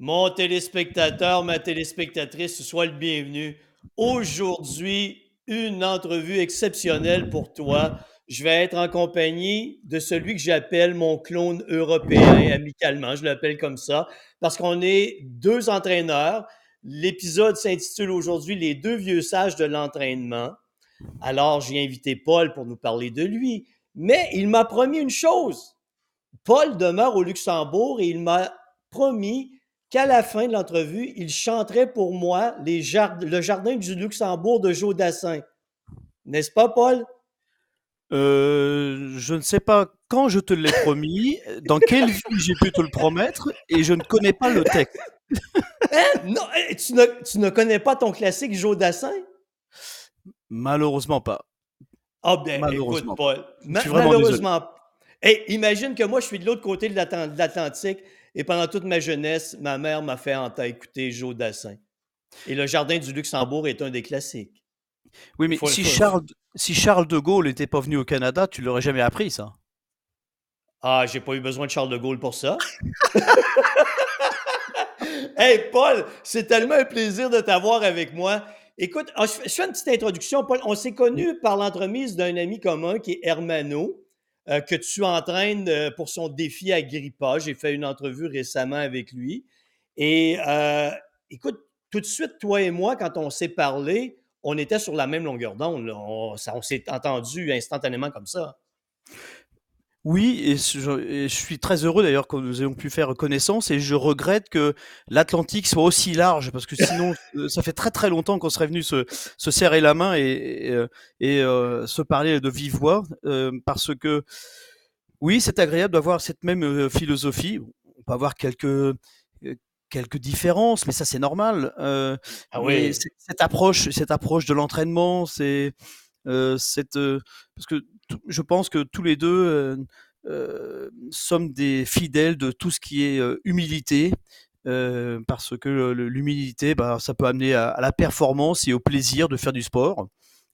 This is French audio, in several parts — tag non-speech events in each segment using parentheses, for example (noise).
Mon téléspectateur, ma téléspectatrice, sois le bienvenu. Aujourd'hui, une entrevue exceptionnelle pour toi. Je vais être en compagnie de celui que j'appelle mon clone européen amicalement. Je l'appelle comme ça parce qu'on est deux entraîneurs. L'épisode s'intitule aujourd'hui Les deux vieux sages de l'entraînement. Alors, j'ai invité Paul pour nous parler de lui. Mais il m'a promis une chose. Paul demeure au Luxembourg et il m'a promis qu'à la fin de l'entrevue, il chanterait pour moi les le jardin du Luxembourg de Joe Dassin. N'est-ce pas, Paul? Euh, je ne sais pas quand je te l'ai promis, dans quelle (laughs) vie j'ai pu te le promettre, et je ne connais pas le texte. Hein? Non, eh, tu, ne, tu, ne, connais pas ton classique Joe Dassin? Malheureusement pas. Ah bien, écoute, Paul, malheureusement. Hey, imagine que moi, je suis de l'autre côté de l'Atlantique et pendant toute ma jeunesse, ma mère m'a fait en écouter Joe Dassin. Et le Jardin du Luxembourg est un des classiques. Oui, mais si, Charles, si Charles de Gaulle n'était pas venu au Canada, tu l'aurais jamais appris, ça. Ah, j'ai pas eu besoin de Charles de Gaulle pour ça. (laughs) hey, Paul, c'est tellement un plaisir de t'avoir avec moi. Écoute, ah, je fais une petite introduction, Paul. On s'est connus par l'entremise d'un ami commun qui est Hermano. Euh, que tu entraînes euh, pour son défi Agrippa. J'ai fait une entrevue récemment avec lui. Et euh, écoute, tout de suite, toi et moi, quand on s'est parlé, on était sur la même longueur d'onde. On, on s'est entendu instantanément comme ça. Oui, et je, suis très heureux d'ailleurs que nous ayons pu faire connaissance et je regrette que l'Atlantique soit aussi large parce que (laughs) sinon euh, ça fait très très longtemps qu'on serait venu se, serrer la main et, et, euh, se parler de vive voix euh, parce que oui, c'est agréable d'avoir cette même philosophie. On peut avoir quelques quelques différences, mais ça c'est normal. ah oui. Cette approche, cette approche de l'entraînement, c'est cette parce que je pense que tous les deux euh, euh, sommes des fidèles de tout ce qui est euh, humilité, parce que l'humilité, bah, ça peut amener à, la performance et au plaisir de faire du sport.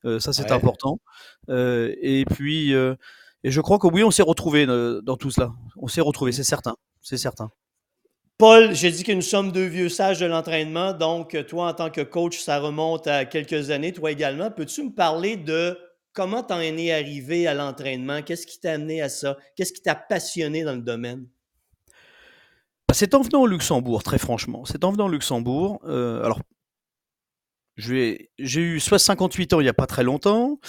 ça, c'est important. et puis, et je crois que oui, on s'est retrouvé dans tout cela. On s'est retrouvé, c'est certain. C'est certain. Paul, j'ai dit que nous sommes deux vieux sages de l'entraînement. Donc, toi, en tant que coach, ça remonte à quelques années. Toi également, peux-tu me parler de comment t'en es arrivé à l'entraînement? Qu'est-ce qui t'a amené à ça? Qu'est-ce qui t'a passionné dans le domaine? C'est en venant au Luxembourg, très franchement. C'est en venant au Luxembourg. Euh, alors, j'ai eu 58 ans il n'y a pas très longtemps.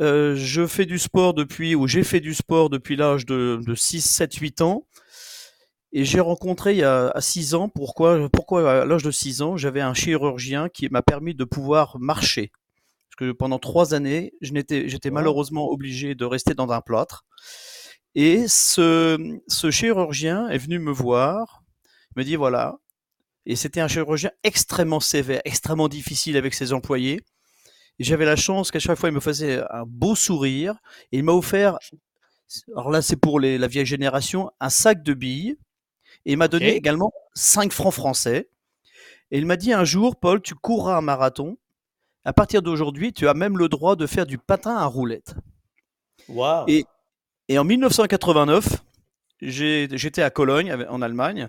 Euh, je fais du sport depuis, ou j'ai fait du sport depuis l'âge de, 6, 7, 8 ans. Et j'ai rencontré il y a 6 ans, pourquoi, pourquoi à l'âge de 6 ans, j'avais un chirurgien qui m'a permis de pouvoir marcher que pendant trois années, j'étais malheureusement obligé de rester dans un plâtre. Et ce, ce chirurgien est venu me voir, me dit voilà, et c'était un chirurgien extrêmement sévère, extrêmement difficile avec ses employés. J'avais la chance qu'à chaque fois, il me faisait un beau sourire. Et il m'a offert, alors là, c'est pour les, la vieille génération, un sac de billes. Et il m'a donné également 5 francs français. Et il m'a dit un jour, Paul, tu courras un marathon à partir d'aujourd'hui, tu as même le droit de faire du patin à roulettes. Wow. Et, en 1989, j'étais à Cologne, en Allemagne,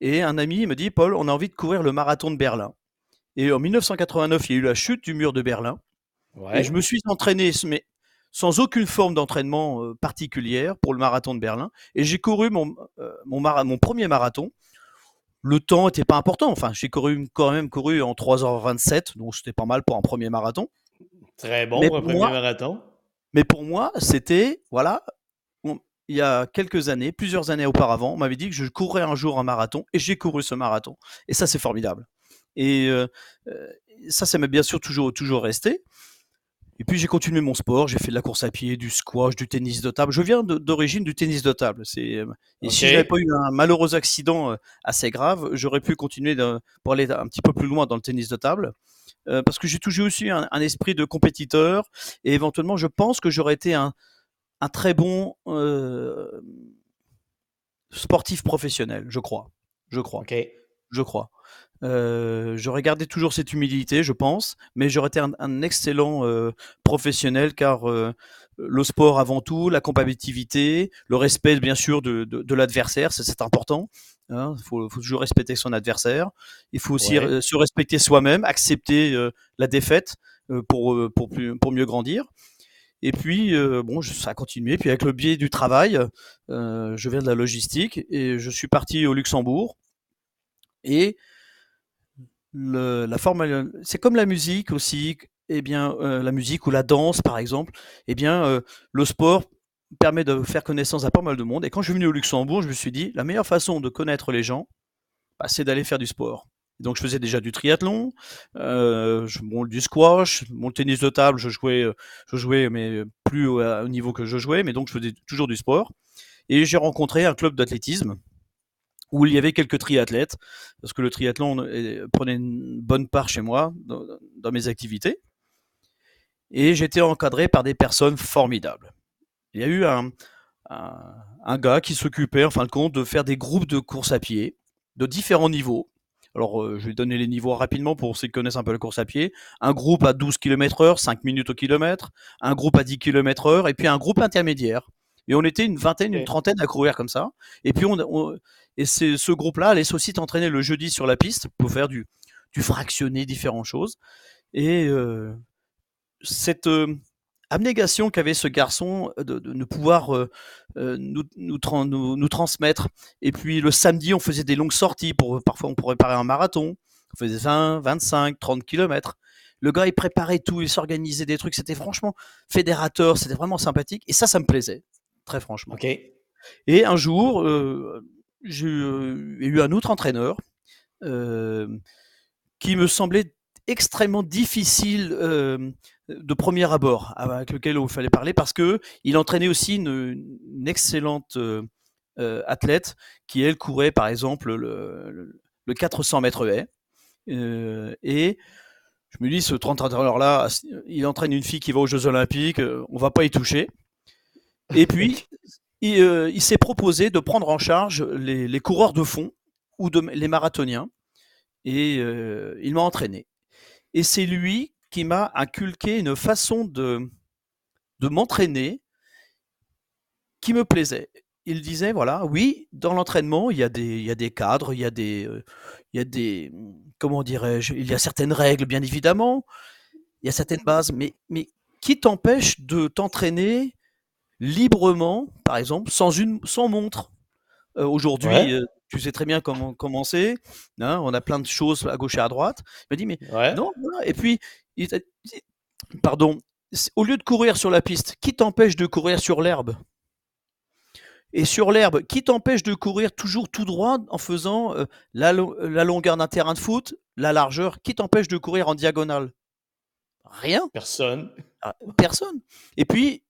et un ami me dit Paul, on a envie de courir le marathon de Berlin. Et en 1989, il y a eu la chute du mur de Berlin. Et je me suis entraîné, mais sans aucune forme d'entraînement euh, particulière pour le marathon de Berlin. Et j'ai couru mon, euh, mon, mon premier marathon le temps n'était pas important. Enfin, j'ai couru, quand même couru en 3h27, donc c'était pas mal pour un premier marathon. Très bon pour un premier marathon. Mais pour moi, c'était, voilà, il y a quelques années, plusieurs années auparavant, on m'avait dit que je courrais un jour un marathon et j'ai couru ce marathon. Et ça, c'est formidable. Et euh, euh, ça, ça m'a bien sûr toujours, toujours resté. Et puis j'ai continué mon sport, j'ai fait de la course à pied, du squash, du tennis de table. Je viens d'origine du tennis de table. Euh, et si j'avais pas eu un malheureux accident euh, assez grave, j'aurais pu continuer pour aller un petit peu plus loin dans le tennis de table. Euh, parce que j'ai toujours aussi un, esprit de compétiteur et éventuellement je pense que j'aurais été un, un, très bon sportif professionnel, je crois. Je crois. Ok. Je crois. Euh, j'aurais gardé toujours cette humilité, je pense, mais j'aurais été un, excellent euh, professionnel car euh, le sport avant tout, la compétitivité, le respect bien sûr de, de, l'adversaire, c'est important. Hein. Il faut, toujours respecter son adversaire. Il faut aussi se respecter soi-même, accepter la défaite pour, pour, pour mieux grandir. Et puis, bon, ça a continué. Puis avec le biais du travail, je viens de la logistique et je suis parti au Luxembourg. Et la forme, c'est comme la musique aussi. Eh bien, la musique ou la danse, par exemple. Eh bien, le sport permet de faire connaissance à pas mal de monde. Et quand je suis venu au Luxembourg, je me suis dit, la meilleure façon de connaître les gens, bah, c'est d'aller faire du sport. Donc je faisais déjà du triathlon, euh, du squash, mon tennis de table, je jouais, euh, je jouais mais plus au, niveau que je jouais, mais donc je faisais toujours du sport. Et j'ai rencontré un club d'athlétisme où il y avait quelques triathlètes, parce que le triathlon prenait une bonne part chez moi dans, mes activités. Et j'étais encadré par des personnes formidables. Il y a eu un gars qui s'occupait, en fin de compte, de faire des groupes de course à pied de différents niveaux alors, euh, je vais donner les niveaux rapidement pour ceux qui connaissent un peu la course à pied. Un groupe à 12 km heure, 5 minutes au kilomètre. Un groupe à 10 km heure. Et puis un groupe intermédiaire. Et on était une vingtaine, une trentaine à courir comme ça. Et puis, on, et c'est ce groupe-là allait aussi t'entraîner le jeudi sur la piste pour faire du, du fractionner différentes choses. Et euh, cette, euh, abnégation qu'avait ce garçon euh, de, ne pouvoir euh, euh, nous, nous, transmettre. Et puis le samedi, on faisait des longues sorties. Pour, parfois, on pourrait préparer un marathon. On faisait 20, 25, 30 kilomètres. Le gars, il préparait tout, il s'organisait des trucs. C'était franchement fédérateur, c'était vraiment sympathique. Et ça, ça me plaisait, très franchement. Et un jour, j'ai eu un autre entraîneur qui me semblait extrêmement difficile de premier abord avec lequel il fallait parler parce que il entraînait aussi une, excellente euh, euh, athlète qui elle courait par exemple le, 400 mètres haies. Euh, et je me dis ce 30 heures là il entraîne une fille qui va aux Jeux Olympiques on va pas y toucher et puis il, s'est proposé de prendre en charge les, coureurs de fond ou les marathoniens. Et il m'a entraîné. Et c'est lui qui m'a inculqué une façon de, m'entraîner qui me plaisait. Il disait, voilà, oui, dans l'entraînement, il, y a des, cadres, il y a des, euh, il y a des comment dirais-je, il y a certaines règles, bien évidemment, il y a certaines bases, mais qui t'empêche de t'entraîner librement, par exemple, sans, une, sans montre euh, Aujourd'hui, euh, tu sais très bien comment commencer. Hein, on a plein de choses à gauche et à droite. Il m'a dit, mais non, Et puis, pardon, au lieu de courir sur la piste, qui t'empêche de courir sur l'herbe? Et sur l'herbe, qui t'empêche de courir toujours tout droit en faisant euh, la, longueur d'un terrain de foot, la largeur? Qui t'empêche de courir en diagonale? Rien. Personne. Ah, personne. Et puis,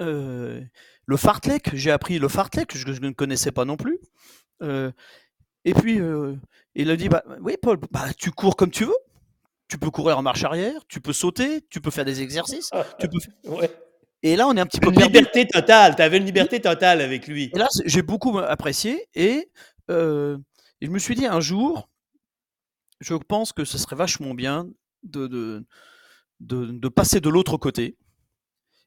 euh, le fartlek, j'ai appris le fartlek, que je, ne connaissais pas non plus. Euh, et puis, il a dit, bah, oui, Paul, bah, tu cours comme tu veux tu peux courir en marche arrière, tu peux sauter, tu peux faire des exercices. tu peux... Et là, on est un petit peu. Une liberté totale. Tu avais une liberté totale avec lui. Et là, j'ai beaucoup apprécié. Et, euh, je me suis dit un jour, je pense que ce serait vachement bien de, de, de, passer de l'autre côté.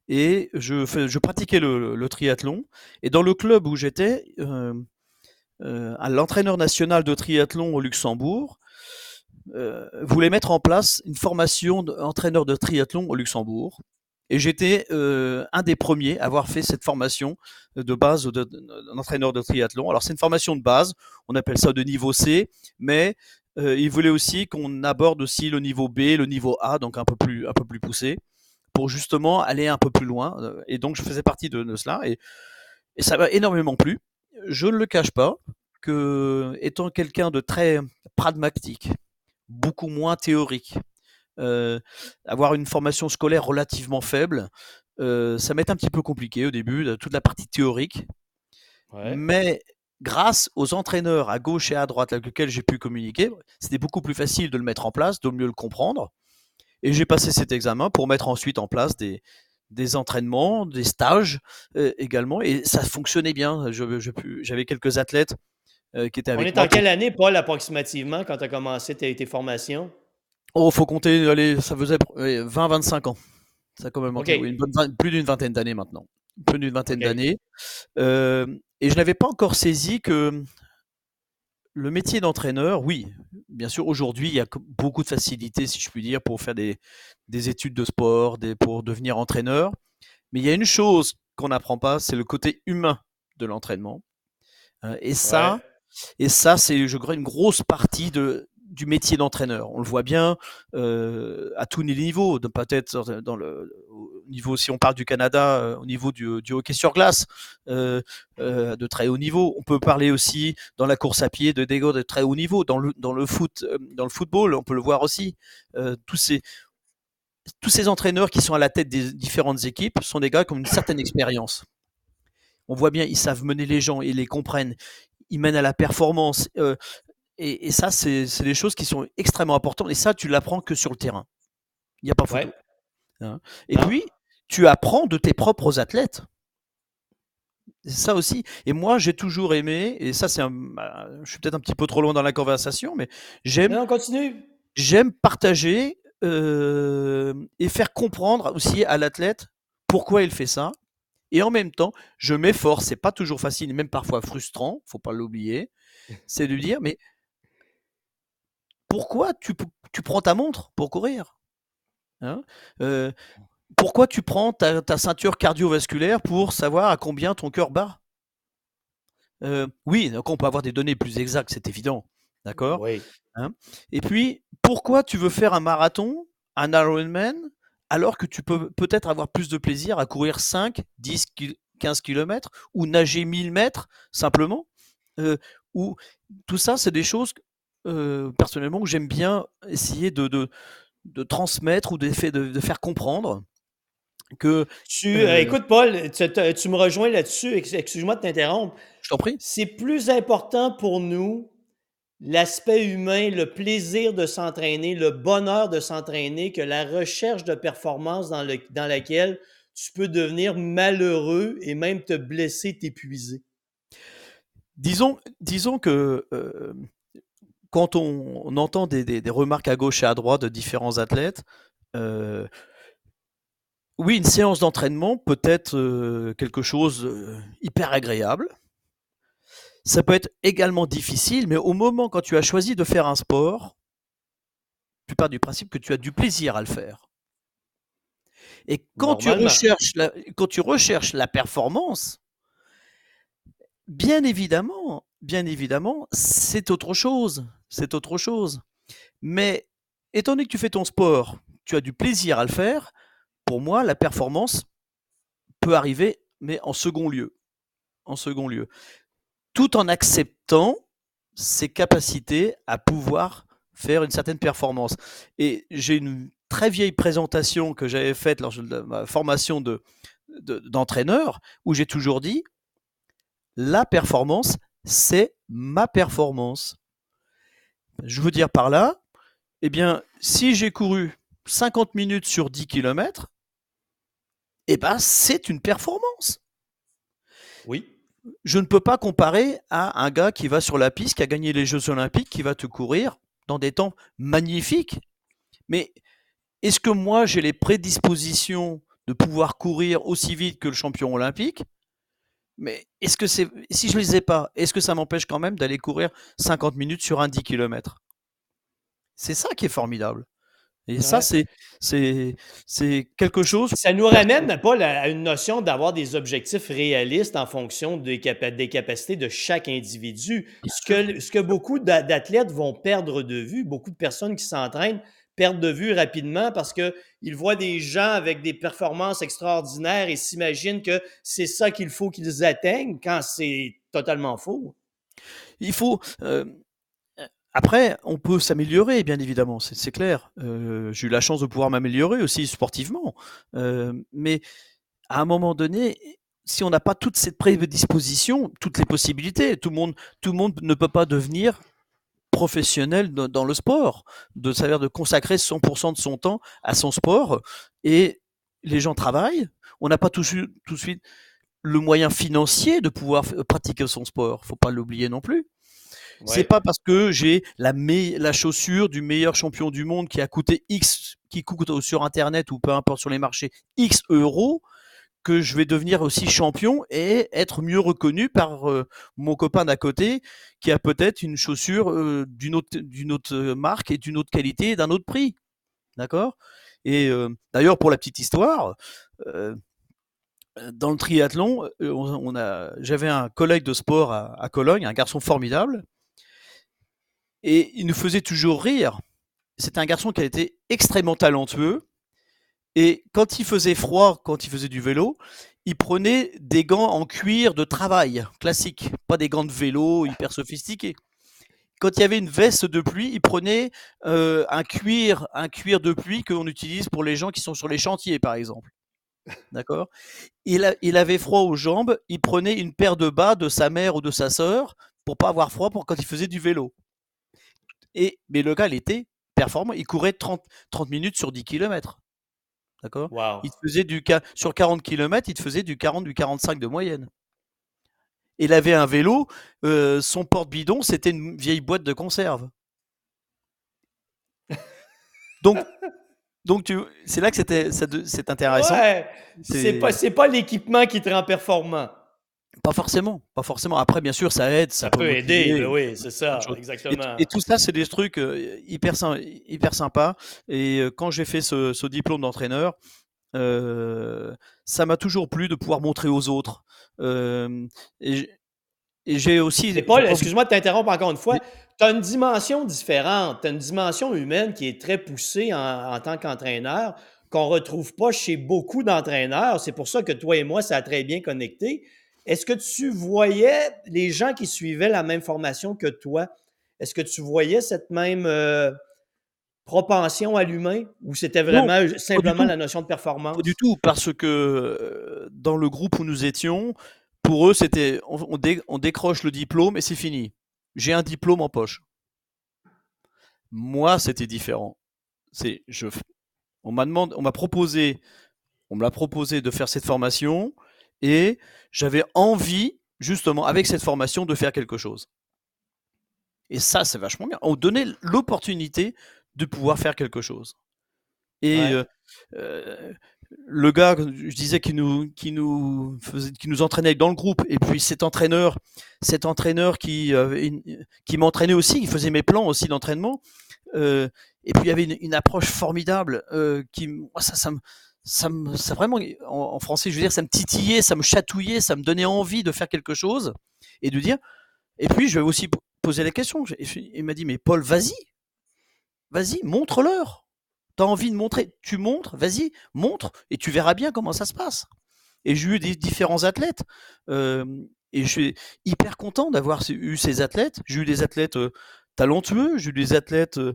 Et je, pratiquais le, triathlon. Et dans le club où j'étais, euh, euh, l'entraîneur national de triathlon au Luxembourg, euh, voulait mettre en place une formation d'entraîneur de triathlon au Luxembourg. Et j'étais un des premiers à avoir fait cette formation de base d'entraîneur de, triathlon. Alors c'est une formation de base, on appelle ça de niveau C, mais il voulait aussi qu'on aborde aussi le niveau B, le niveau A, donc un peu plus, un peu plus poussé, pour justement aller un peu plus loin. Et donc je faisais partie de, cela et, et ça m'a énormément plu. Je ne le cache pas que étant quelqu'un de très pragmatique, beaucoup moins théorique. Euh, avoir une formation scolaire relativement faible, euh, ça m'est un petit peu compliqué au début, toute la partie théorique. Mais grâce aux entraîneurs à gauche et à droite avec lesquels j'ai pu communiquer, c'était beaucoup plus facile de le mettre en place, de mieux le comprendre. Et j'ai passé cet examen pour mettre ensuite en place des, des entraînements, des stages euh, également. Et ça fonctionnait bien. J'avais quelques athlètes euh, On est en quelle année, Paul, approximativement, quand tu as commencé tes, formations? Oh, faut compter, allez, ça faisait 20-25 ans. Ça a quand même plus d'une vingtaine d'années maintenant. Plus d'une vingtaine d'années. Euh, et je n'avais pas encore saisi que le métier d'entraîneur, oui, bien sûr, aujourd'hui, il y a beaucoup de facilités, si je puis dire, pour faire des, études de sport, pour devenir entraîneur. Mais il y a une chose qu'on n'apprend pas, c'est le côté humain de l'entraînement. Euh, et ça, et ça, c'est, je crois, une grosse partie de, du métier d'entraîneur. On le voit bien euh, à tous les niveaux, peut-être dans le niveau, si on parle du Canada, euh, au niveau du, hockey sur glace, euh, de très haut niveau. On peut parler aussi dans la course à pied de dégâts de très haut niveau, dans le, dans le foot, dans le football, on peut le voir aussi. tous ces tous ces entraîneurs qui sont à la tête des différentes équipes sont des gars qui ont une certaine expérience. On voit bien, ils savent mener les gens, ils les comprennent, ils mènent à la performance. Et, ça, c'est des choses qui sont extrêmement importantes. Et ça, tu l'apprends que sur le terrain. Il n'y a pas photo. Hein. et puis, tu apprends de tes propres athlètes. Ça aussi. Et moi, j'ai toujours aimé, et ça, c'est un. Bah, je suis peut-être un petit peu trop loin dans la conversation, mais j'aime. J'aime partager euh, et faire comprendre aussi à l'athlète pourquoi il fait ça. Et en même temps, je m'efforce, c'est pas toujours facile, même parfois frustrant, faut pas l'oublier, c'est de dire, mais pourquoi tu, prends ta montre pour courir hein euh, Pourquoi tu prends ta, ceinture cardiovasculaire pour savoir à combien ton cœur bat? Euh, Oui, donc on peut avoir des données plus exactes, c'est évident. D'accord hein Et puis, pourquoi tu veux faire un marathon, un Ironman, alors que tu peux peut-être avoir plus de plaisir à courir 5, 10, 15 km ou nager 1000 mètres simplement euh, ou tout ça, c'est des choses euh, personnellement, j'aime bien essayer de, de, transmettre ou de, de, faire comprendre que. Tu, euh, écoute, Paul, tu, me rejoins là-dessus. Excuse-moi de t'interrompre. Je t'en prie. C'est plus important pour nous l'aspect humain, le plaisir de s'entraîner, le bonheur de s'entraîner que la recherche de performance dans, le, dans laquelle tu peux devenir malheureux et même te blesser, t'épuiser. Disons, disons que euh, quand on, entend des, remarques à gauche et à droite de différents athlètes, euh, oui, une séance d'entraînement peut être euh, quelque chose euh, hyper agréable. Ça peut être également difficile, mais au moment quand tu as choisi de faire un sport, tu pars du principe que tu as du plaisir à le faire. Et quand tu, recherches quand tu recherches la performance, bien évidemment, bien évidemment, c'est autre chose. C'est autre chose. Mais étant donné que tu fais ton sport, tu as du plaisir à le faire, pour moi, la performance peut arriver, mais en second lieu. En second lieu. Tout en acceptant ses capacités à pouvoir faire une certaine performance. Et j'ai une très vieille présentation que j'avais faite lors de ma formation de, d'entraîneur, où j'ai toujours dit, la performance, c'est ma performance. Je veux dire par là, eh bien, si j'ai couru 50 minutes sur 10 km, eh ben, c'est une performance. Oui. Je ne peux pas comparer à un gars qui va sur la piste, qui a gagné les Jeux Olympiques, qui va te courir dans des temps magnifiques. Mais est-ce que moi, j'ai les prédispositions de pouvoir courir aussi vite que le champion olympique? Mais est-ce que c'est si je les ai pas, est-ce que ça m'empêche quand même d'aller courir 50 minutes sur un 10 km C'est ça qui est formidable. Et ça, c'est, c'est, c'est quelque chose. Ça nous ramène, Paul, à une notion d'avoir des objectifs réalistes en fonction des, des capacités de chaque individu. Ce que, ce que beaucoup d'athlètes vont perdre de vue, beaucoup de personnes qui s'entraînent, perdent de vue rapidement parce qu'ils voient des gens avec des performances extraordinaires et s'imaginent que c'est ça qu'il faut qu'ils atteignent quand c'est totalement faux. Il faut. Euh, après, on peut s'améliorer, bien évidemment, c'est clair. Euh, j'ai eu la chance de pouvoir m'améliorer aussi sportivement. Euh, mais à un moment donné, si on n'a pas toute cette prédisposition, toutes les possibilités, tout le monde, tout le monde ne peut pas devenir professionnel dans le sport, de savoir de consacrer 100% de son temps à son sport. Et les gens travaillent. On n'a pas tout, tout, de suite le moyen financier de pouvoir pratiquer son sport. Faut pas l'oublier non plus. C'est pas parce que j'ai la, la chaussure du meilleur champion du monde qui a coûté X, qui coûte sur Internet ou peu importe sur les marchés X euros, que je vais devenir aussi champion et être mieux reconnu par mon copain d'à côté qui a peut-être une chaussure d'une autre, d'une autre marque et d'une autre qualité et d'un autre prix. D'accord? Et d'ailleurs, pour la petite histoire, dans le triathlon, j'avais un collègue de sport à Cologne, un garçon formidable, et il nous faisait toujours rire. C'était un garçon qui a été extrêmement talentueux, et quand il faisait froid, quand il faisait du vélo, il prenait des gants en cuir de travail, classique, pas des gants de vélo hyper sophistiqués. Quand il y avait une veste de pluie, il prenait euh, un cuir, un cuir de pluie qu'on utilise pour les gens qui sont sur les chantiers, par exemple. D'accord? Il, avait froid aux jambes, il prenait une paire de bas de sa mère ou de sa sœur pour pas avoir froid quand il faisait du vélo. Et, mais le gars, il était performant, il courait 30, 30 minutes sur 10 km. D'accord? Il faisait du sur 40 km, il te faisait du 40, du 45 de moyenne. Il avait un vélo, euh, son porte-bidon, c'était une vieille boîte de conserve. Donc, donc c'est là que c'était, c'est intéressant. Ouais, c'est pas, pas l'équipement qui te rend performant. Pas forcément, pas forcément. Après, bien sûr, ça aide. Ça, peut, aider, oui, c'est ça, exactement. Et, tout ça, c'est des trucs euh, hyper, hyper sympas. Et euh, quand j'ai fait ce, diplôme d'entraîneur, euh, ça m'a toujours plu de pouvoir montrer aux autres. et j'ai aussi. Paul, excuse-moi de t'interrompre encore une fois. Tu as une dimension différente. Tu as une dimension humaine qui est très poussée en, en tant qu'entraîneur, qu'on ne retrouve pas chez beaucoup d'entraîneurs. C'est pour ça que toi et moi, ça a très bien connecté. Est-ce que tu voyais les gens qui suivaient la même formation que toi? Est-ce que tu voyais cette même euh, propension à l'humain ou c'était vraiment simplement la notion de performance? Pas du tout, parce que euh, dans le groupe où nous étions, pour eux, c'était on, décroche le diplôme et c'est fini. J'ai un diplôme en poche. Moi, c'était différent. C'est je on m'a demandé, on m'a proposé, on me l'a proposé de faire cette formation et j'avais envie, justement, avec cette formation, de faire quelque chose. Et ça, c'est vachement bien. On donnait l'opportunité de pouvoir faire quelque chose. Et euh, euh, le gars, je disais, qui nous, qui nous faisait, qui nous entraînait dans le groupe, et puis cet entraîneur, cet entraîneur qui, euh, qui m'entraînait aussi, qui faisait mes plans aussi d'entraînement. et puis il y avait une, approche formidable qui, ça, ça me, ça me, ça vraiment, en, français, je veux dire, ça me titillait, ça me chatouillait, ça me donnait envie de faire quelque chose et de dire. Et puis, je vais aussi poser la question. Il m'a dit, mais Paul, vas-y, vas-y, montre-leur. Tu as envie de montrer, tu montres, vas-y, montre, et tu verras bien comment ça se passe. Et j'ai eu des différents athlètes. Euh, et je suis hyper content d'avoir eu ces athlètes. J'ai eu des athlètes euh, talentueux, j'ai eu des athlètes euh,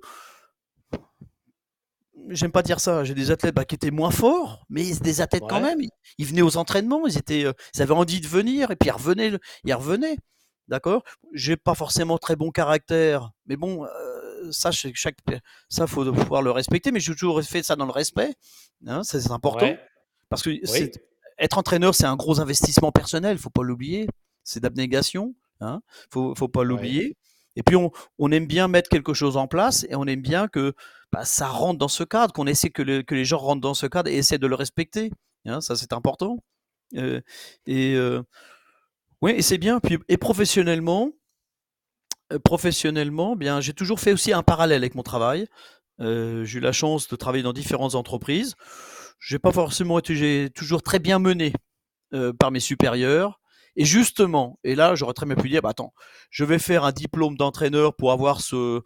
j'aime pas dire ça, j'ai des athlètes bah, qui étaient moins forts, mais des athlètes quand même. Ils, venaient aux entraînements, ils étaient, euh, ils avaient envie de venir et puis ils revenaient, ils revenaient. D'accord? J'ai pas forcément très bon caractère, mais bon, euh, ça, chaque, ça faut pouvoir le respecter. Mais j'ai toujours fait ça dans le respect. Hein, c'est important parce que être entraîneur, c'est un gros investissement personnel. Faut pas l'oublier. C'est d'abnégation. Hein, faut, faut pas l'oublier. Et puis on, on, aime bien mettre quelque chose en place et on aime bien que bah, ça rentre dans ce cadre, qu'on essaie que, les gens rentrent dans ce cadre et essaient de le respecter. Hein, ça, c'est important. Euh, et euh, et c'est bien. Puis, et professionnellement, euh, professionnellement, bien, j'ai toujours fait aussi un parallèle avec mon travail. j'ai eu la chance de travailler dans différentes entreprises. J'ai pas forcément été, toujours très bien mené par mes supérieurs. Et justement, et là, j'aurais très bien pu dire, bah, attends, je vais faire un diplôme d'entraîneur pour avoir ce,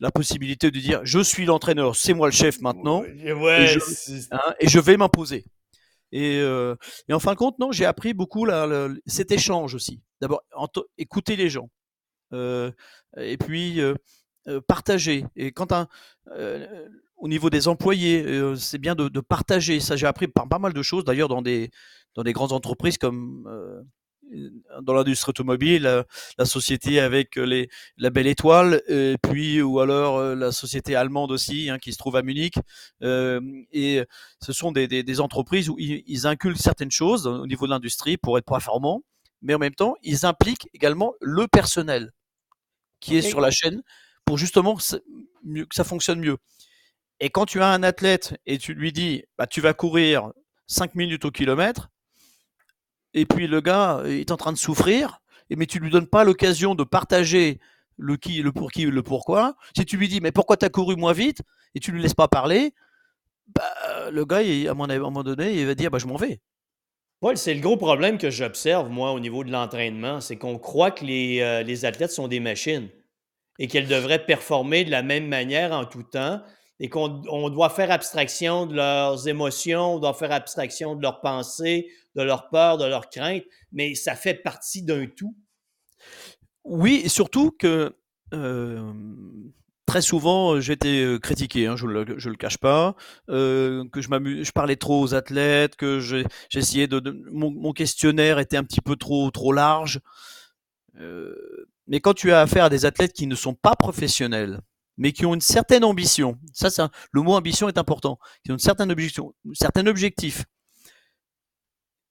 la possibilité de dire, je suis l'entraîneur, c'est moi le chef maintenant, et, je, hein, et, je, vais m'imposer. Et, euh, et, en fin de compte, non, j'ai appris beaucoup là, cet échange aussi. D'abord, écouter les gens. Euh, et puis, euh, partager. Et quand un, au niveau des employés, c'est bien de, de, partager. Ça, j'ai appris par pas mal de choses. D'ailleurs, dans des, dans des grandes entreprises comme dans l'industrie automobile, la, la, société avec les, la Belle Étoile, et puis ou alors euh, la société allemande aussi, hein, qui se trouve à Munich. Euh, et ce sont des, des, des entreprises où ils, ils, inculquent certaines choses au niveau de l'industrie pour être performants, mais en même temps, ils impliquent également le personnel qui est sur la chaîne pour justement que ça fonctionne mieux. Et quand tu as un athlète et tu lui dis, bah, tu vas courir 5 minutes au kilomètre, et puis le gars est en train de souffrir, mais tu lui donnes pas l'occasion de partager le qui, le pour qui, le pourquoi. Si tu lui dis mais pourquoi tu as couru moins vite et tu lui laisses pas parler, bah, le gars, à un moment donné, il va dire bah, je m'en vais. Paul, c'est le gros problème que j'observe, moi, au niveau de l'entraînement. C'est qu'on croit que les, euh, les, athlètes sont des machines et qu'elles devraient performer de la même manière en tout temps et qu'on doit faire abstraction de leurs émotions, on doit faire abstraction de leurs pensées, de leurs peurs, de leurs craintes, mais ça fait partie d'un tout. Oui, et surtout que euh, très souvent, j'ai été critiqué, hein, je ne le, cache pas, euh, que je, je parlais trop aux athlètes, que j'essayais de, mon, questionnaire était un petit peu trop, trop large. Euh, mais quand tu as affaire à des athlètes qui ne sont pas professionnels, mais qui ont une certaine ambition. Ça, le mot ambition est important. Qui ont une certaine objection, un certain objectif.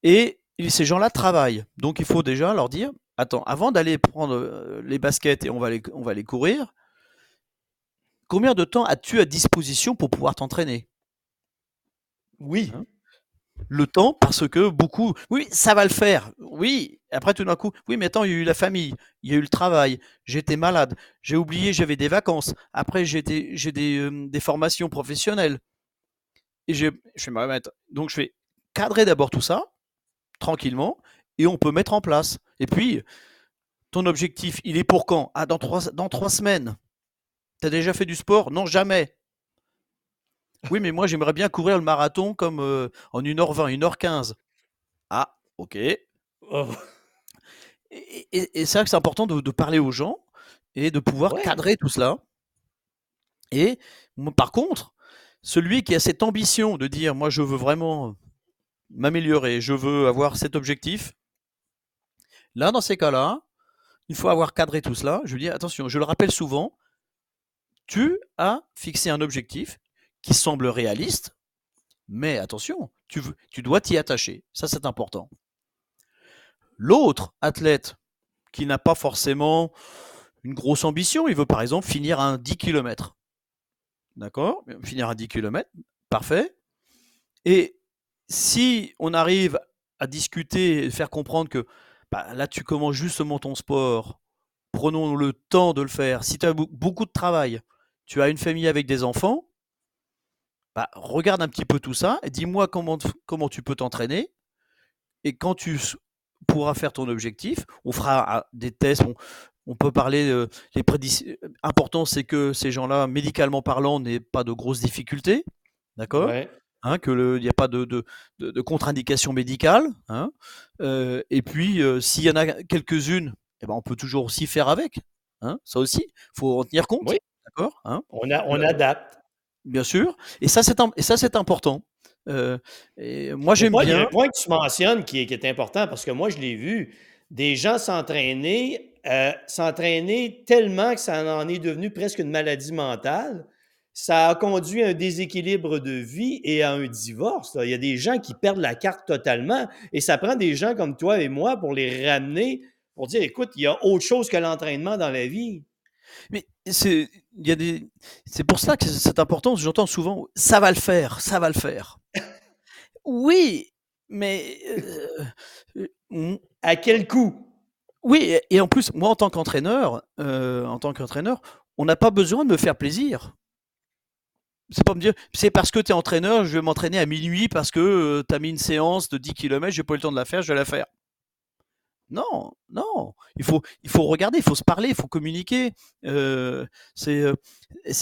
Et ces gens-là travaillent. Donc, il faut déjà leur dire attends, avant d'aller prendre euh, les baskets et on va les, on va les courir, combien de temps as-tu à disposition pour pouvoir t'entraîner? Oui. Hein? Le temps parce que beaucoup, oui, ça va le faire. Oui, après tout d'un coup, oui, mais attends, il y a eu la famille, il y a eu le travail, j'étais malade, j'ai oublié, j'avais des vacances. Après, j'ai des, des, euh, des, formations professionnelles. Et je vais me remettre. Donc, je vais cadrer d'abord tout ça, tranquillement, et on peut mettre en place. Et puis, ton objectif, il est pour quand? Ah, dans trois, dans trois semaines. Tu as déjà fait du sport? Non, jamais. Oui, mais moi, j'aimerais bien courir le marathon comme euh, en 1h20, 1h15. Ah, ok. Oh. Et, c'est vrai que c'est important de, parler aux gens et de pouvoir cadrer tout cela. Et par contre, celui qui a cette ambition de dire, moi, je veux vraiment m'améliorer, je veux avoir cet objectif, là, dans ces cas-là, il faut avoir cadré tout cela. Je lui dis, attention, je le rappelle souvent, tu as fixé un objectif, qui semble réaliste, mais attention, tu, tu dois t'y attacher. Ça, c'est important. L'autre athlète qui n'a pas forcément une grosse ambition, il veut par exemple finir un 10 km. D'accord? Finir un 10 km, parfait. Et si on arrive à discuter et faire comprendre que bah, là, tu commences justement ton sport, prenons le temps de le faire. Si tu as beaucoup de travail, tu as une famille avec des enfants, bah, regarde un petit peu tout ça et dis-moi comment, comment tu peux t'entraîner. Et quand tu pourras faire ton objectif, on fera ah, des tests. On, peut parler. Euh, les Important, c'est que ces gens-là, médicalement parlant, n'aient pas de grosses difficultés. D'accord Hein, qu'il n'y a pas de, de, de, contre-indication médicale. Hein, euh, et puis, euh, s'il y en a quelques-unes, eh ben, on peut toujours aussi faire avec. Hein, ça aussi, il faut en tenir compte. Oui. D'accord On, a, on adapte. Bien sûr. Et ça, c'est et ça, c'est important. Euh, et moi, j'aime bien. Il y a un point que tu mentionnes qui est, qui est important parce que moi, je l'ai vu. Des gens s'entraîner, euh, s'entraîner tellement que ça en est devenu presque une maladie mentale. Ça a conduit à un déséquilibre de vie et à un divorce. Il y a des gens qui perdent la carte totalement et ça prend des gens comme toi et moi pour les ramener, pour dire écoute, il y a autre chose que l'entraînement dans la vie. Mais c'est il y a des c'est pour ça que c'est important. J'entends souvent ça va le faire, ça va le faire. (laughs) oui, mais euh, euh, à quel coût? Oui, et en plus moi en tant qu'entraîneur, euh, en tant qu'entraîneur, on n'a pas besoin de me faire plaisir. C'est pas me dire, c'est parce que tu es entraîneur, je vais m'entraîner à minuit parce que tu as mis une séance de 10 km, j'ai pas eu le temps de la faire, je vais la faire. Non, non. Il faut, il faut regarder, il faut se parler, il faut communiquer. Euh, c'est,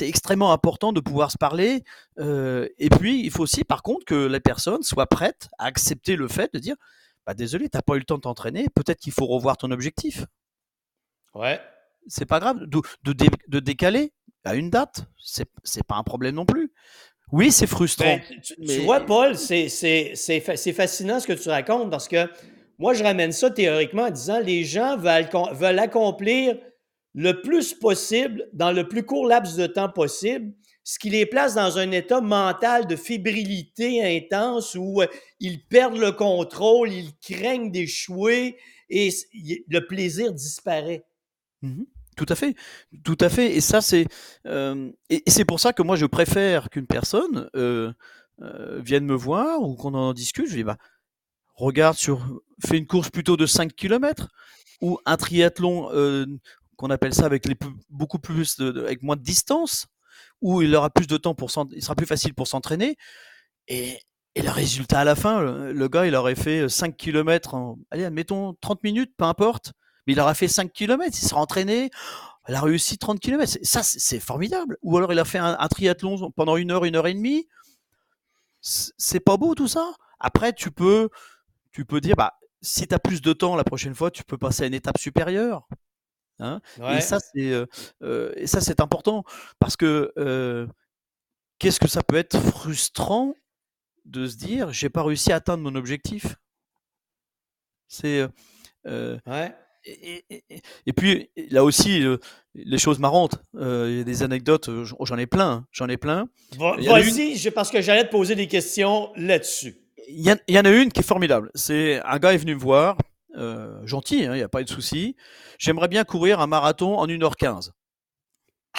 extrêmement important de pouvoir se parler. Euh, et puis, il faut aussi, par contre, que la personne soit prête à accepter le fait de dire bah, Désolé, tu n'as pas eu le temps de t'entraîner, peut-être qu'il faut revoir ton objectif. Ouais. C'est pas grave de, de, décaler à une date. C'est, c'est pas un problème non plus. Oui, c'est frustrant. Ben, tu, vois, Paul, c'est, c'est fascinant ce que tu racontes parce que moi, je ramène ça théoriquement en disant les gens veulent, accomplir le plus possible dans le plus court laps de temps possible, ce qui les place dans un état mental de fébrilité intense où euh, ils perdent le contrôle, ils craignent d'échouer et le plaisir disparaît. Mmh Tout à fait, tout à fait. Et ça, c'est euh, et, c'est pour ça que moi, je préfère qu'une personne euh, viennent me voir ou qu'on en discute, je dis bah regarde sur, fais une course plutôt de 5 km ou un triathlon euh, qu'on appelle ça avec les beaucoup plus avec moins de distance où il aura plus de temps pour il sera plus facile pour s'entraîner et, et, le résultat à la fin, le, gars il aurait fait 5 km allez admettons 30 minutes, peu importe, mais il aura fait 5 km, il sera entraîné, il a réussi 30 km, ça c'est formidable. Ou alors il a fait un triathlon pendant une heure, une heure et demie, c'est pas beau tout ça? Après, tu peux, tu peux dire, bah, si tu as plus de temps la prochaine fois, tu peux passer à une étape supérieure. Hein et ça, c'est euh, euh, et ça, c'est important parce que euh, qu'est-ce que ça peut être frustrant de se dire, j'ai pas réussi à atteindre mon objectif? C'est ouais. Et, puis, là aussi, les choses marrantes, il y a des anecdotes, j'en ai plein, hein, j'en ai plein. Vas-y, parce que j'allais te poser des questions là-dessus. Il y, en a une qui est formidable. C'est un gars est venu me voir, gentil, hein, il n'y a pas de souci. J'aimerais bien courir un marathon en 1h15.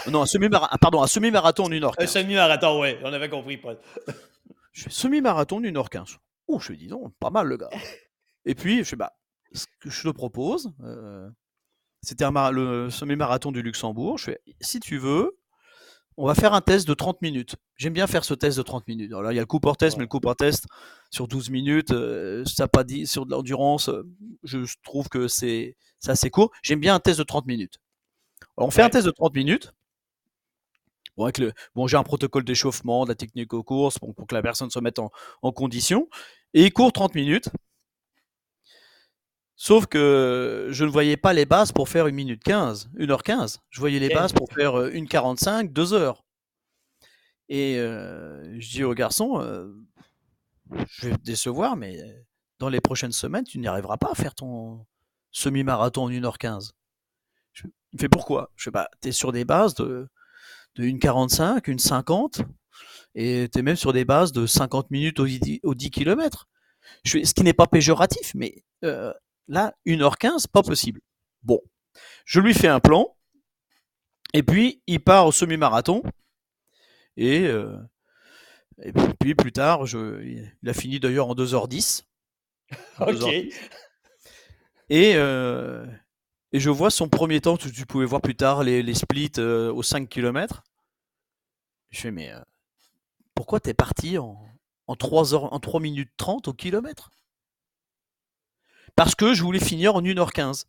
Non, un semi-marathon, pardon, un semi-marathon en 1h15. Un semi-marathon, oui, on avait compris, Paul. (laughs) je fais semi-marathon en 1h15. Oh, je dis non, pas mal le gars. Et puis, je fais bah, ce que je te propose, euh, c'était le semi-marathon du Luxembourg. Je fais, si tu veux, on va faire un test de 30 minutes. J'aime bien faire ce test de 30 minutes. Alors là, il y a le Cooper test, mais le Cooper test sur 12 minutes, euh, ça pas dit sur de l'endurance. Euh, je trouve que c'est assez court. J'aime bien un test de 30 minutes. on fait un test de 30 minutes. Bon, avec le, bon j'ai un protocole d'échauffement, de la technique aux courses, pour que la personne se mette en, en condition. Et il court 30 minutes. Sauf que je ne voyais pas les bases pour faire une minute 15, 1h15. Je voyais les bases pour faire euh, une 45, 2 heures. Et euh, je dis au garçon, euh, je vais te décevoir, mais dans les prochaines semaines, tu n'y arriveras pas à faire ton semi-marathon en 1h15. Je, il me fait pourquoi? Je sais pas, tu es sur des bases de, de 1,45, 1,50, et tu es même sur des bases de 50 minutes au 10, 10 km. Je, ce qui n'est pas péjoratif, mais Là, 1h15, pas possible. Bon, je lui fais un plan, et puis il part au semi-marathon, et, euh, et, puis plus tard, je, il a fini d'ailleurs en 2h10. (laughs) ok. Et, euh, et je vois son premier temps, tu, tu pouvais voir plus tard les, les splits euh, aux 5 km. Je fais, mais pourquoi t'es parti en, en, 3 heures, en 3 minutes 30 au kilomètre? Parce que je voulais finir en 1h15.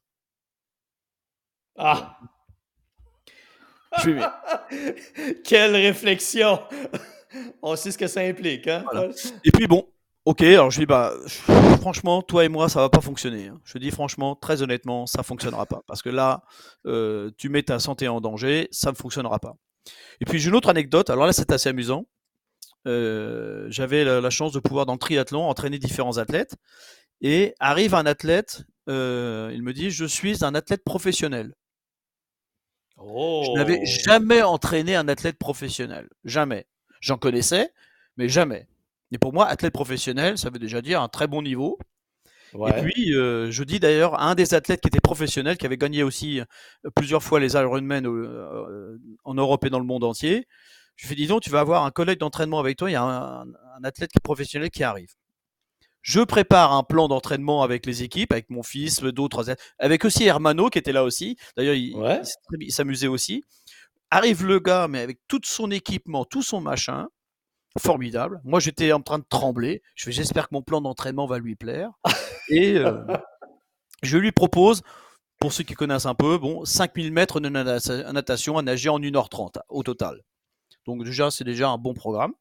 Ah (laughs) Quelle réflexion On sait ce que ça implique. Hein? Et puis bon, ok, alors je dis, bah, franchement, toi et moi, ça va pas fonctionner. Hein. Je dis franchement, très honnêtement, ça fonctionnera pas. Parce que là, euh, tu mets ta santé en danger, ça ne fonctionnera pas. Et puis j'ai une autre anecdote, alors là c'est assez amusant. Euh, j'avais la, la, chance de pouvoir dans le triathlon entraîner différents athlètes. Et arrive un athlète, euh, il me dit, je suis un athlète professionnel. Je n'avais oh. jamais entraîné un athlète professionnel. Jamais. J'en connaissais, mais jamais. Et pour moi, athlète professionnel, ça veut déjà dire un très bon niveau. Et puis, euh, je dis d'ailleurs à un des athlètes qui était professionnel, qui avait gagné aussi euh, plusieurs fois les Ironman en Europe et dans le monde entier. Je lui dis donc, tu vas avoir un collègue d'entraînement avec toi, il y a un, un athlète qui est professionnel qui arrive. Je prépare un plan d'entraînement avec les équipes, avec mon fils, d'autres, avec aussi Hermano qui était là aussi. D'ailleurs, il, s'amusait aussi. Arrive le gars, mais avec tout son équipement, tout son machin, formidable. Moi, j'étais en train de trembler. Je fais, j'espère que mon plan d'entraînement va lui plaire. (laughs) Et euh, je lui propose, pour ceux qui connaissent un peu, bon, 5000 mètres de natation à nager en 1h30 au total. Donc déjà, c'est déjà un bon programme.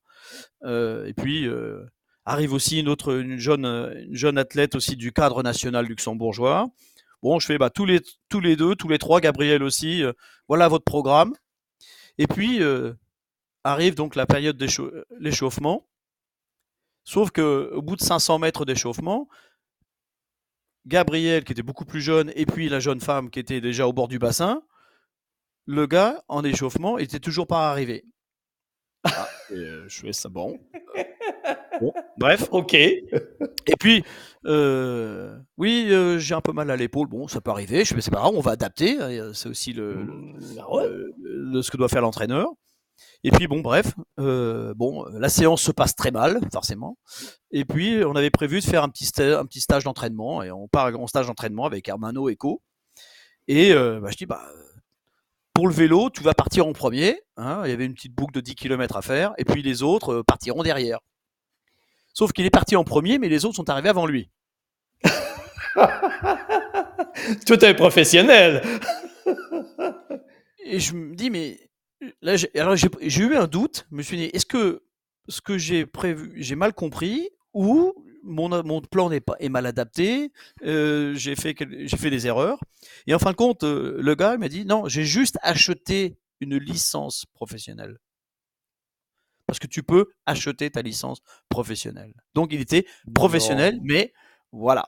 Euh, et puis, euh, Arrive aussi une autre, une jeune, une jeune athlète aussi du cadre national luxembourgeois. Bon, je fais bah, tous, les, tous les deux, tous les trois, Gabriel aussi, euh, voilà votre programme. Et puis euh, arrive donc la période de l'échauffement. Sauf que au bout de 500 mètres d'échauffement, Gabriel, qui était beaucoup plus jeune, et puis la jeune femme qui était déjà au bord du bassin, le gars en échauffement était toujours pas arrivé. Ah, euh, je fais ça bon. (laughs) Bon, bref. Ok. Et puis, euh, oui, euh, j'ai un peu mal à l'épaule. Bon, ça peut arriver. Je fais, c'est pas grave, on va adapter. C'est aussi le, mmh, ah ce que doit faire l'entraîneur. Et puis bon, bref, euh, bon, la séance se passe très mal, forcément. Et puis on avait prévu de faire un petit, sta- un petit stage d'entraînement, et on part en stage d'entraînement avec Hermano Eco. Et euh, bah, je dis, bah, pour le vélo, tu vas partir en premier. hein, il y avait une petite boucle de 10 km à faire, et puis les autres euh, partiront derrière. Sauf qu'il est parti en premier, mais les autres sont arrivés avant lui. (laughs) Tout un professionnel. Et je me dis, mais là, j'ai- alors j'ai eu un doute. Je me suis dit, est-ce que ce que j'ai prévu, j'ai mal compris ou mon, mon plan n'est pas est mal adapté euh, J'ai fait fait des erreurs. Et en fin de compte, euh, le gars m'a dit, non, j'ai juste acheté une licence professionnelle. Parce que tu peux acheter ta licence professionnelle. Donc il était professionnel, Non. mais voilà,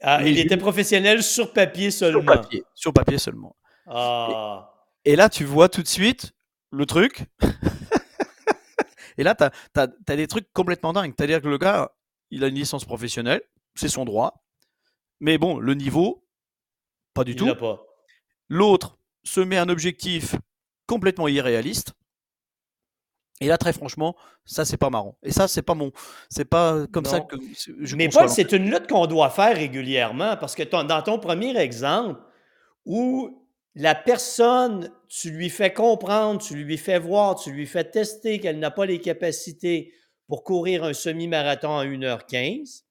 Ah, Mais il était professionnel sur papier sur seulement. papier, sur papier seulement. Ah. Et là, tu vois tout de suite le truc. (laughs) et là, tu as, des trucs complètement dingues. C'est-à-dire que le gars, il a une licence professionnelle, c'est son droit. Mais bon, le niveau, pas du Il tout. L'autre se met un objectif complètement irréaliste. Et là, très franchement, ça, c'est pas marrant. Et ça, c'est pas mon. C'est pas comme ça que je Mais Paul, c'est une lutte qu'on doit faire régulièrement parce que ton- dans ton premier exemple, où la personne, tu lui fais comprendre, tu lui fais voir, tu lui fais tester qu'elle n'a pas les capacités pour courir un semi-marathon en 1h15,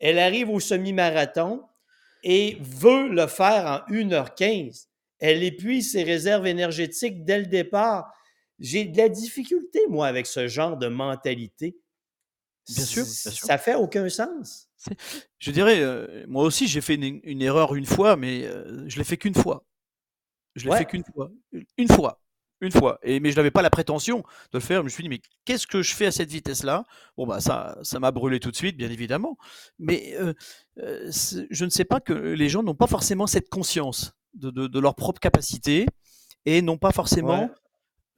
elle arrive au semi-marathon et veut le faire en 1h15. Elle épuise ses réserves énergétiques dès le départ. J'ai de la difficulté, moi, avec ce genre de mentalité. Bien sûr, bien sûr. Ça fait aucun sens. Je dirais, euh, moi aussi, j'ai fait une, une erreur une fois, mais euh, je l'ai fait qu'une fois. Je l'ai Ouais. fait qu'une fois. Une fois. Une fois. Et, mais je n'avais pas la prétention de le faire. Je me suis dit, mais qu'est-ce que je fais à cette vitesse-là? Bon, bah, ça ça m'a brûlé tout de suite, bien évidemment. Mais euh, euh, je ne sais pas que les gens n'ont pas forcément cette conscience de, de- de leur propre capacité et n'ont pas forcément Ouais.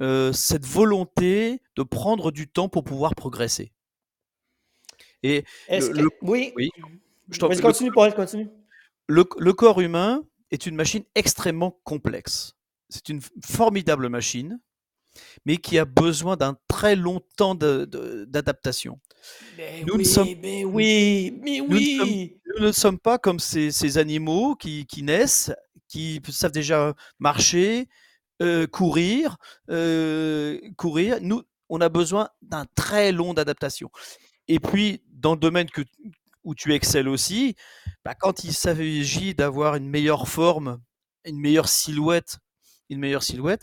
Euh, cette volonté de prendre du temps pour pouvoir progresser. Et le- que... le- Oui. oui, je t'en- Vas-y, le- continue, Paul, continue. le, le corps humain est une machine extrêmement complexe. C'est une formidable machine, mais qui a besoin d'un très long temps d'adaptation. Ben Nous ne oui, sommes- ben oui, mais Nous ne sommes- oui. Nous ne sommes pas comme ces, ces animaux qui, qui naissent, qui savent déjà marcher, euh, courir, euh, courir. Nous, on a besoin d'un très long d'adaptation. Et puis, dans le domaine que, où tu excelles aussi, bah, quand il s'agit d'avoir une meilleure forme, une meilleure silhouette, une meilleure silhouette,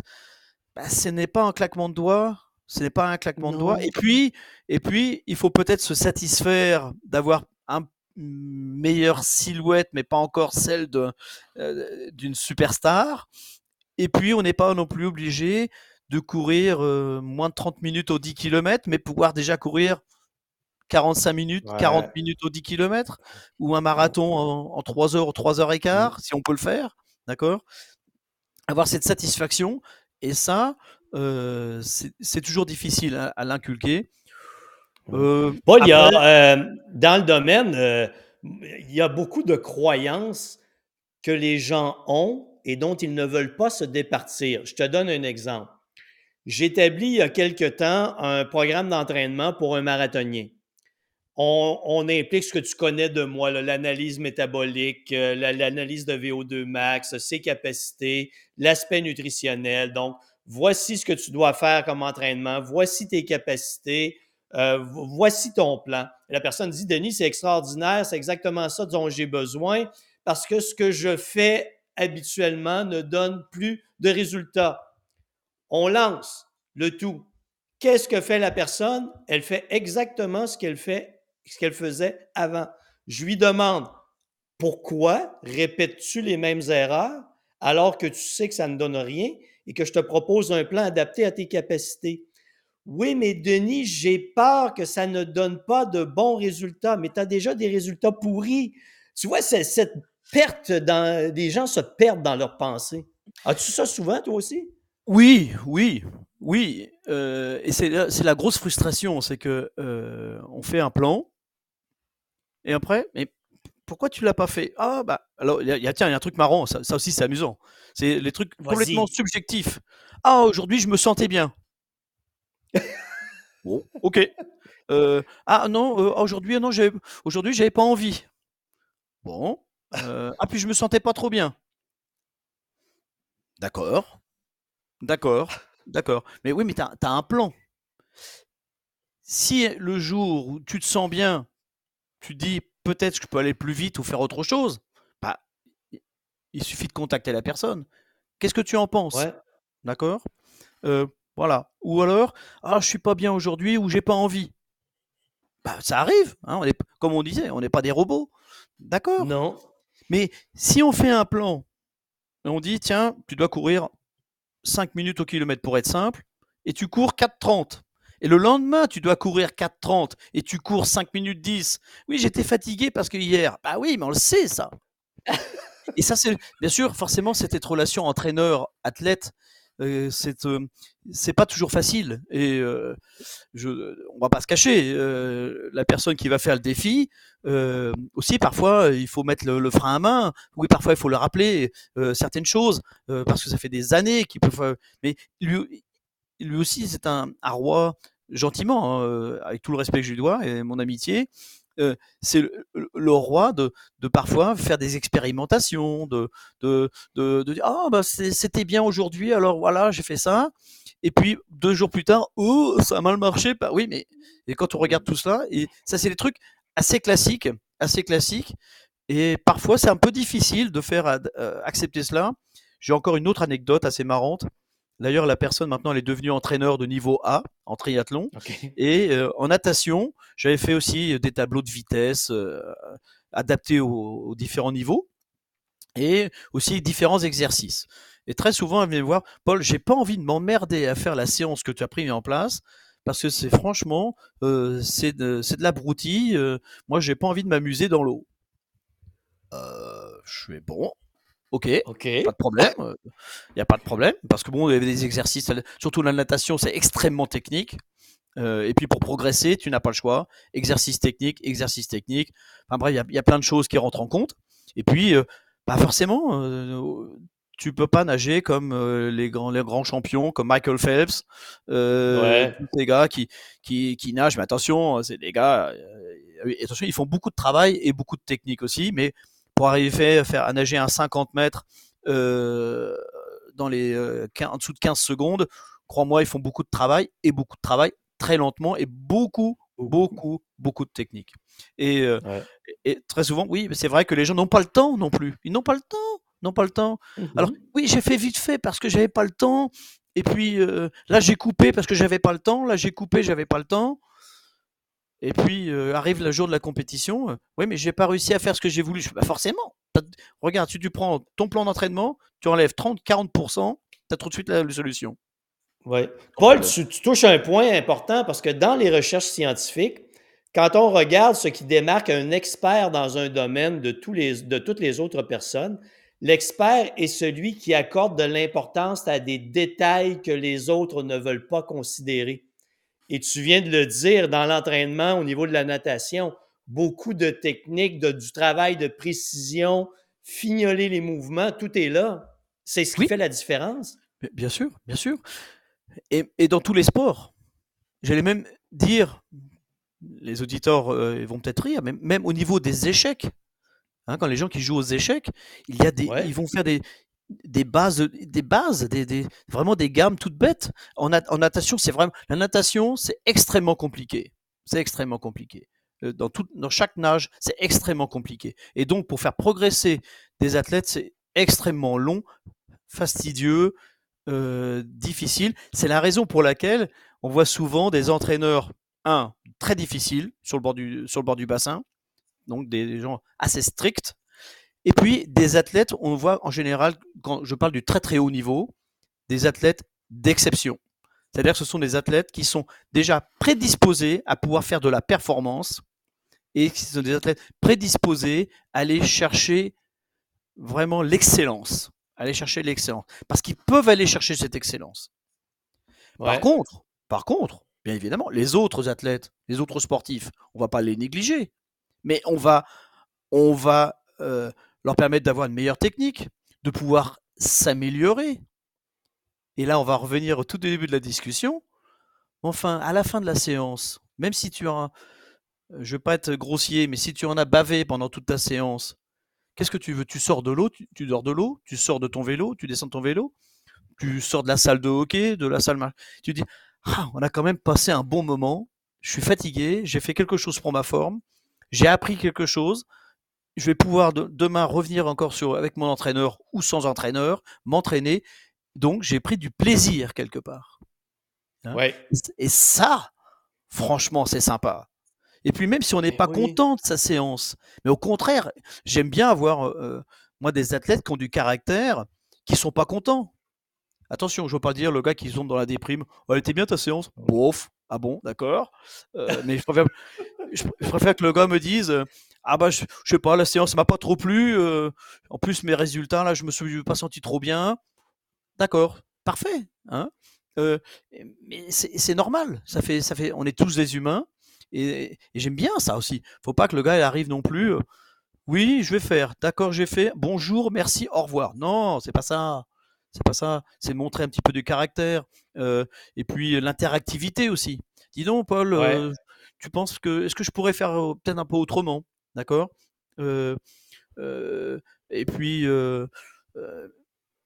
bah, ce n'est pas un claquement de doigts. Ce n'est pas un claquement de doigts. Et puis, et puis, il faut peut-être se satisfaire d'avoir un une meilleure silhouette, mais pas encore celle euh, d'une superstar. Et puis, on n'est pas non plus obligé de courir euh, moins de 30 minutes au 10 km, mais pouvoir déjà courir 45 minutes, Ouais. 40 minutes au 10 km, ou un marathon en, en 3 heures ou 3 heures et quart, si on peut le faire, d'accord? Avoir cette satisfaction, et ça, euh, c'est toujours difficile à, à l'inculquer. Euh, Paul, il y a, euh, dans le domaine, euh, il y a beaucoup de croyances que les gens ont et dont ils ne veulent pas se départir. Je te donne un exemple. J'établis il y a quelque temps un programme d'entraînement pour un marathonien. On, implique ce que tu connais de moi, l'analyse métabolique, euh, la- l'analyse de VO2 max, ses capacités, l'aspect nutritionnel. Donc, voici ce que tu dois faire comme entraînement, voici tes capacités, euh, vo- voici ton plan. La personne dit, Denis, c'est extraordinaire, c'est exactement ça dont j'ai besoin parce que ce que je fais habituellement ne donne plus de résultats. On lance le tout. Qu'est-ce que fait la personne? Elle fait exactement ce qu'elle fait, ce qu'elle faisait avant. Je lui demande pourquoi répètes-tu les mêmes erreurs alors que tu sais que ça ne donne rien et que je te propose un plan adapté à tes capacités? Oui, mais Denis, j'ai peur que ça ne donne pas de bons résultats, mais tu as déjà des résultats pourris. Tu vois, cette perte dans. Des gens se perdent dans leurs pensées. As-tu ça souvent, toi aussi? Oui, oui, oui. euh, et c'est la, grosse frustration, c'est que euh, on fait un plan et après, mais pourquoi tu l'as pas fait? Ah bah alors il y, a- il y a tiens, il y a un truc marrant, ça, ça aussi c'est amusant. C'est les trucs complètement subjectifs. Ah aujourd'hui je me sentais bien. (laughs) Bon, ok. Euh, ah non, euh, aujourd'hui, non, j'avais, aujourd'hui, j'avais pas envie. Bon. Euh, ah, puis je me sentais pas trop bien. D'accord. D'accord. D'accord. Mais oui, mais tu as, un plan. Si le jour où tu te sens bien, tu dis peut-être que je peux aller plus vite ou faire autre chose, bah, il suffit de contacter la personne. Qu'est-ce que tu en penses? Ouais. D'accord? Euh, Voilà. Ou alors, ah, je suis pas bien aujourd'hui ou j'ai pas envie. Bah, ça arrive. hein, on est, comme on disait, on n'est pas des robots. D'accord? Non. Mais si on fait un plan, et on dit, tiens, tu dois courir 5 minutes au kilomètre pour être simple, et tu cours 4,30. Et le lendemain, tu dois courir 4,30 et tu cours 5 minutes 10. Oui, j'étais fatigué parce que hier. Bah oui, mais on le sait, ça. (laughs) Et ça, c'est bien sûr, forcément, cette relation entraîneur-athlète, c'est euh, c'est pas toujours facile. Et euh, je, on va pas se cacher, euh, la personne qui va faire le défi, euh, aussi parfois il faut mettre le, frein à main. Oui, parfois il faut le rappeler euh, certaines choses euh, parce que ça fait des années qu'il peut. Faire, mais lui, lui aussi, c'est un, un, roi gentiment, hein, avec tout le respect que je lui dois et mon amitié. Euh, c'est le, roi de, de, parfois faire des expérimentations, de, de, de, de dire ah bah c'était bien aujourd'hui, alors voilà j'ai fait ça. Et puis deux jours plus tard, oh ça a mal marché. Bah oui, mais et quand on regarde tout cela, et ça c'est des trucs assez classiques, assez classiques. Et parfois c'est un peu difficile de faire euh, accepter cela. J'ai encore une autre anecdote assez marrante. D'ailleurs, la personne maintenant, elle est devenue entraîneur de niveau A en triathlon. Okay. Et euh, en natation, j'avais fait aussi des tableaux de vitesse euh, adaptés aux, aux, différents niveaux et aussi différents exercices. Et très souvent, elle vient me voir, Paul, j'ai pas envie de m'emmerder à faire la séance que tu as pris en place parce que c'est franchement, euh, c'est de, de, la broutille. Euh, moi, j'ai pas envie de m'amuser dans l'eau. Euh, je suis bon, Ok, okay. pas de problème. Il n'y a pas de problème parce que bon, il y avait des exercices, surtout la natation, c'est extrêmement technique. Euh, et puis pour progresser, tu n'as pas le choix. Exercice technique, exercice technique. Enfin bref, il y, y, a plein de choses qui rentrent en compte. Et puis, euh, forcément, euh, tu peux pas nager comme euh, les grands, les grands champions, comme Michael Phelps, euh, ouais. tous ces gars qui, qui, qui nagent. Mais attention, c'est des gars, attention, ils font beaucoup de travail et beaucoup de technique aussi, mais pour arriver à faire à nager un 50 mètres euh, dans les euh, 15, en dessous de 15 secondes, crois-moi, ils font beaucoup de travail et beaucoup de travail très lentement et beaucoup, beaucoup, beaucoup de technique. Et, euh, ouais. et, et très souvent, oui, c'est vrai que les gens n'ont pas le temps non plus. Ils n'ont pas le temps, n'ont pas le temps. Mmh. Alors oui, j'ai fait vite fait parce que j'avais pas le temps. Et puis euh, là, j'ai coupé parce que j'avais pas le temps. Là, j'ai coupé, j'avais pas le temps. Et puis euh, arrive le jour de la compétition. Euh, oui, mais j'ai pas réussi à faire ce que j'ai voulu. Bah, forcément. Regarde, si tu prends ton plan d'entraînement, tu enlèves 30-40%, tu as tout de suite la, la solution. Oui. Paul, tu, tu, touches un point important parce que dans les recherches scientifiques, quand on regarde ce qui démarque un expert dans un domaine de, tous les, de toutes les autres personnes, l'expert est celui qui accorde de l'importance à des détails que les autres ne veulent pas considérer. Et tu viens de le dire dans l'entraînement au niveau de la natation, beaucoup de techniques, de, du travail de précision, fignoler les mouvements, tout est là. C'est ce qui oui. fait la différence. Bien sûr, bien sûr. Et, et dans tous les sports, j'allais même dire, les auditeurs euh, vont peut-être rire, mais même au niveau des échecs, hein, quand les gens qui jouent aux échecs, il y a des, ouais. ils vont faire des, des bases, des bases, des, vraiment des gammes toutes bêtes. En, natation, c'est vraiment la natation, c'est extrêmement compliqué. C'est extrêmement compliqué. Euh, dans, chaque nage, c'est extrêmement compliqué. Et donc, pour faire progresser des athlètes, c'est extrêmement long, fastidieux, euh, difficile. C'est la raison pour laquelle on voit souvent des entraîneurs, un, très difficiles sur le bord du bassin, donc des gens assez stricts, et puis, des athlètes, on voit en général, quand je parle du très très haut niveau, des athlètes d'exception. C'est-à-dire que ce sont des athlètes qui sont déjà prédisposés à pouvoir faire de la performance et qui sont des athlètes prédisposés à aller chercher vraiment l'excellence. Aller chercher l'excellence. Parce qu'ils peuvent aller chercher cette excellence. Ouais. Par contre, par contre, bien évidemment, les autres athlètes, les autres sportifs, on va pas les négliger. Mais on va, on va euh, leur permettre d'avoir une meilleure technique, de pouvoir s'améliorer. Et là, on va revenir au tout début de la discussion. Enfin, à la fin de la séance, même si tu as, je veux pas être grossier, mais si tu en as bavé pendant toute ta séance, qu'est-ce que tu veux? Tu sors de l'eau, tu, tu dors de l'eau, tu sors de ton vélo, tu descends de ton vélo, tu sors de la salle de hockey, de la salle, tu dis, ah, on a quand même passé un bon moment. Je suis fatigué, j'ai fait quelque chose pour ma forme, j'ai appris quelque chose. Je vais pouvoir demain revenir encore sur avec mon entraîneur ou sans entraîneur, m'entraîner. Donc j'ai pris du plaisir quelque part. Hein. ouais. Et ça, franchement, c'est sympa. Et puis même si on n'est pas content de sa séance, mais au contraire, j'aime bien avoir euh, moi des athlètes qui ont du caractère, qui sont pas contents. Attention, je veux pas dire le gars qui tombe dans la déprime. Oh, elle était bien ta séance? Bof. Ah bon, d'accord. Euh, mais je préfère, je, préfère, que le gars me dise Ah bah, je, je sais pas, la séance m'a pas trop plu. Euh, en plus, mes résultats, là, je me suis pas senti trop bien. D'accord, parfait. Hein euh, mais c'est normal. Ça fait, ça fait, on est tous des humains. Et, et j'aime bien ça aussi. Faut pas que le gars il arrive non plus. oui, je vais faire. D'accord, j'ai fait. Bonjour, merci, au revoir. Non, c'est pas ça. C'est pas ça. C'est montrer un petit peu du caractère. Euh, et puis l'interactivité aussi. Dis donc, Paul, euh, tu penses que. Est-ce que je pourrais faire euh, peut-être un peu autrement? D'accord? Et puis.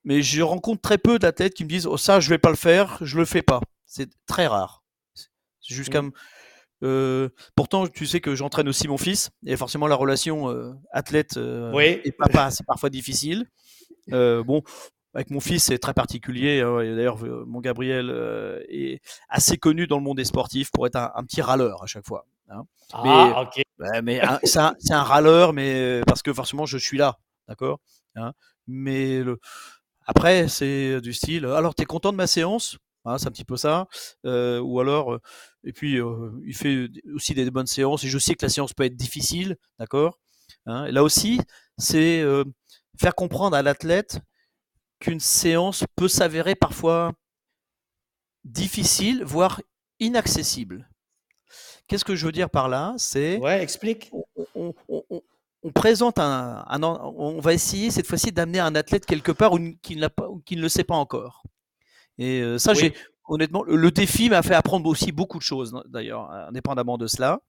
mais je rencontre très peu d'athlètes qui me disent Oh, ça, je vais pas le faire, je le fais pas. C'est très rare. Jusqu'à. Mmh. pourtant, tu sais que j'entraîne aussi mon fils, et forcément la relation athlète et papa, c'est parfois difficile. bon, avec mon fils, c'est très particulier. Hein, d'ailleurs, euh, mon Gabriel euh, est assez connu dans le monde des sportifs pour être un, petit râleur à chaque fois. Hein. Ah, ok. mais c'est un, râleur, mais parce que forcément, je suis là, d'accord. Hein. mais le, après, c'est du style. Alors, tu es content de ma séance? C'est un petit peu ça. Euh, ou alors, et puis, il fait aussi des bonnes séances. Et je sais que la séance peut être difficile, d'accord. là aussi, c'est faire comprendre à l'athlète qu'une séance peut s'avérer parfois difficile, voire inaccessible. Qu'est-ce que je veux dire par là? C'est. Ouais, explique. On, présente un, On va essayer cette fois-ci d'amener un athlète quelque part où, qui, pas, qui ne le sait pas encore. Et euh, ça, j'ai. Honnêtement, le, défi m'a fait apprendre aussi beaucoup de choses, d'ailleurs, indépendamment de cela.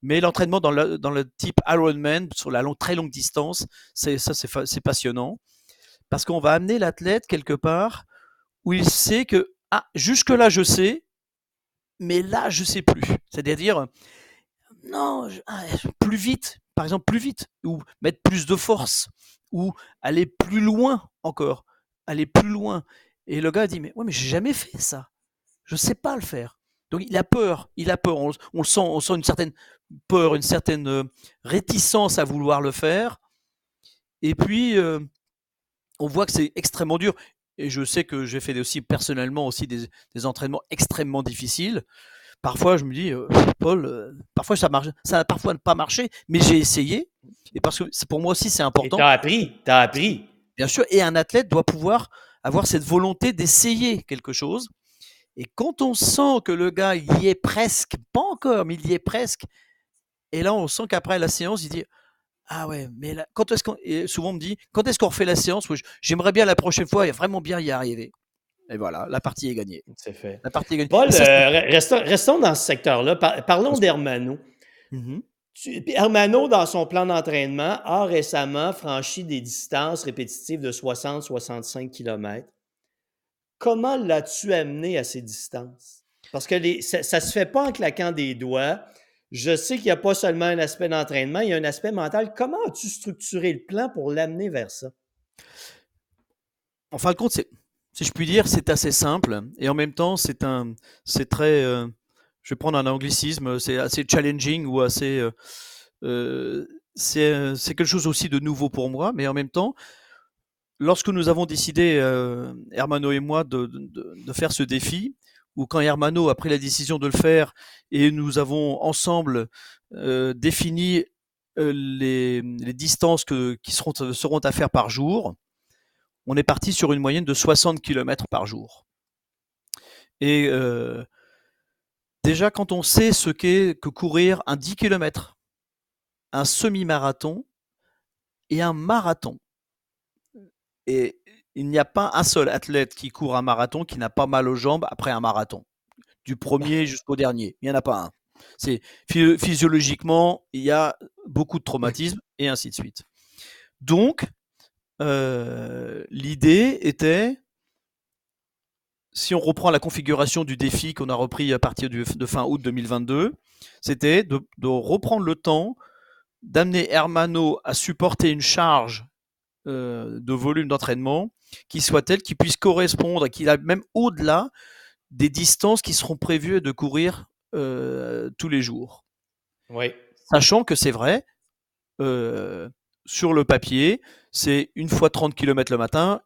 Mais l'entraînement dans le, dans le type Ironman, sur la très longue distance, c'est ça, c'est passionnant parce qu'on va amener l'athlète quelque part où il sait que ah, jusque-là je sais, mais là je sais plus. C'est-à-dire, non, ah, plus vite, par exemple plus vite, ou mettre plus de force, ou aller plus loin encore, aller plus loin. Et le gars dit, mais ouais, mais j'ai jamais fait ça. Je sais pas le faire. Donc il a peur, il a peur. On, le sent, on sent une certaine peur, une certaine euh, réticence à vouloir le faire. Et puis, euh, on voit que c'est extrêmement dur. Et je sais que j'ai fait aussi personnellement aussi des, entraînements extrêmement difficiles. Parfois, je me dis, euh, Paul, euh, parfois ça marche, ça a parfois pas marché, mais j'ai essayé. Et parce que pour moi aussi, c'est important. Tu as appris, tu as appris. Bien sûr. Et un athlète doit pouvoir avoir cette volonté d'essayer quelque chose. Et quand on sent que le gars y est presque, pas encore, mais il y est presque, et là on sent qu'après la séance, il dit ah ouais, mais là, quand est-ce qu'on. souvent on me dit, quand est-ce qu'on refait la séance? J'aimerais bien la prochaine fois, il vraiment bien y arriver. Et voilà, la partie est gagnée. C'est fait. La partie est gagnée. Paul, euh, restons, dans ce secteur-là. parlons d'Hermano. Mmh Hermano, dans son plan d'entraînement, a récemment franchi des distances répétitives de 60-65 km. Comment l'as-tu amené à ces distances? Parce que ça ne se fait pas en claquant des doigts. Je sais qu'il n'y a pas seulement un aspect d'entraînement, il y a un aspect mental. Comment as-tu structuré le plan pour l'amener vers ça? En fin de compte, si je puis dire, c'est assez simple et en même temps, c'est un, c'est très, euh, je vais prendre un anglicisme, c'est assez challenging ou assez, euh, euh, c'est, quelque chose aussi de nouveau pour moi, mais en même temps, lorsque nous avons décidé, Hermano et moi, de faire ce défi, ou quand Hermano a pris la décision de le faire et nous avons ensemble euh, défini euh, les, distances qui seront, à faire par jour, on est parti sur une moyenne de 60 km par jour. Et euh, déjà, quand on sait ce qu'est que courir un 10 km, un semi-marathon et un marathon, et il n'y a pas un seul athlète qui court un marathon qui n'a pas mal aux jambes après un marathon. du premier jusqu'au dernier. Il n'y en a pas un. C'est physiologiquement, il y a beaucoup de traumatismes et ainsi de suite. Donc, euh, l'idée était, si on reprend la configuration du défi qu'on a repris à partir de fin août 2022, c'était de, reprendre le temps d'amener Hermano à supporter une charge euh, de volume d'entraînement qui soit telle qu'il puisse correspondre qu'il a même au-delà des distances qui seront prévues de courir euh, tous les jours. Oui. Sachant que c'est vrai, euh, sur le papier, c'est une fois 30 km le matin,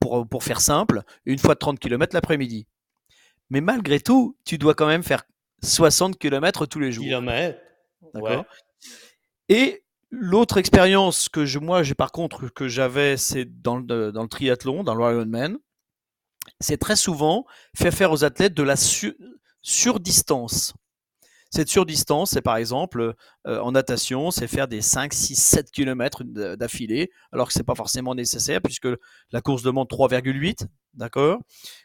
pour, pour faire simple, une fois 30 km l'après-midi. Mais malgré tout, tu dois quand même faire 60 km tous les jours. Kilomètres. D'accord? Et l'autre expérience que je, moi, j'ai par contre que j'avais, c'est dans le, dans le triathlon, dans l'Ironman. C'est très souvent faire faire aux athlètes de la surdistance. Cette surdistance, c'est par exemple euh, en natation, c'est faire des 5, 6, 7 km d'affilée, alors que ce n'est pas forcément nécessaire puisque la course demande 3,8, d'accord?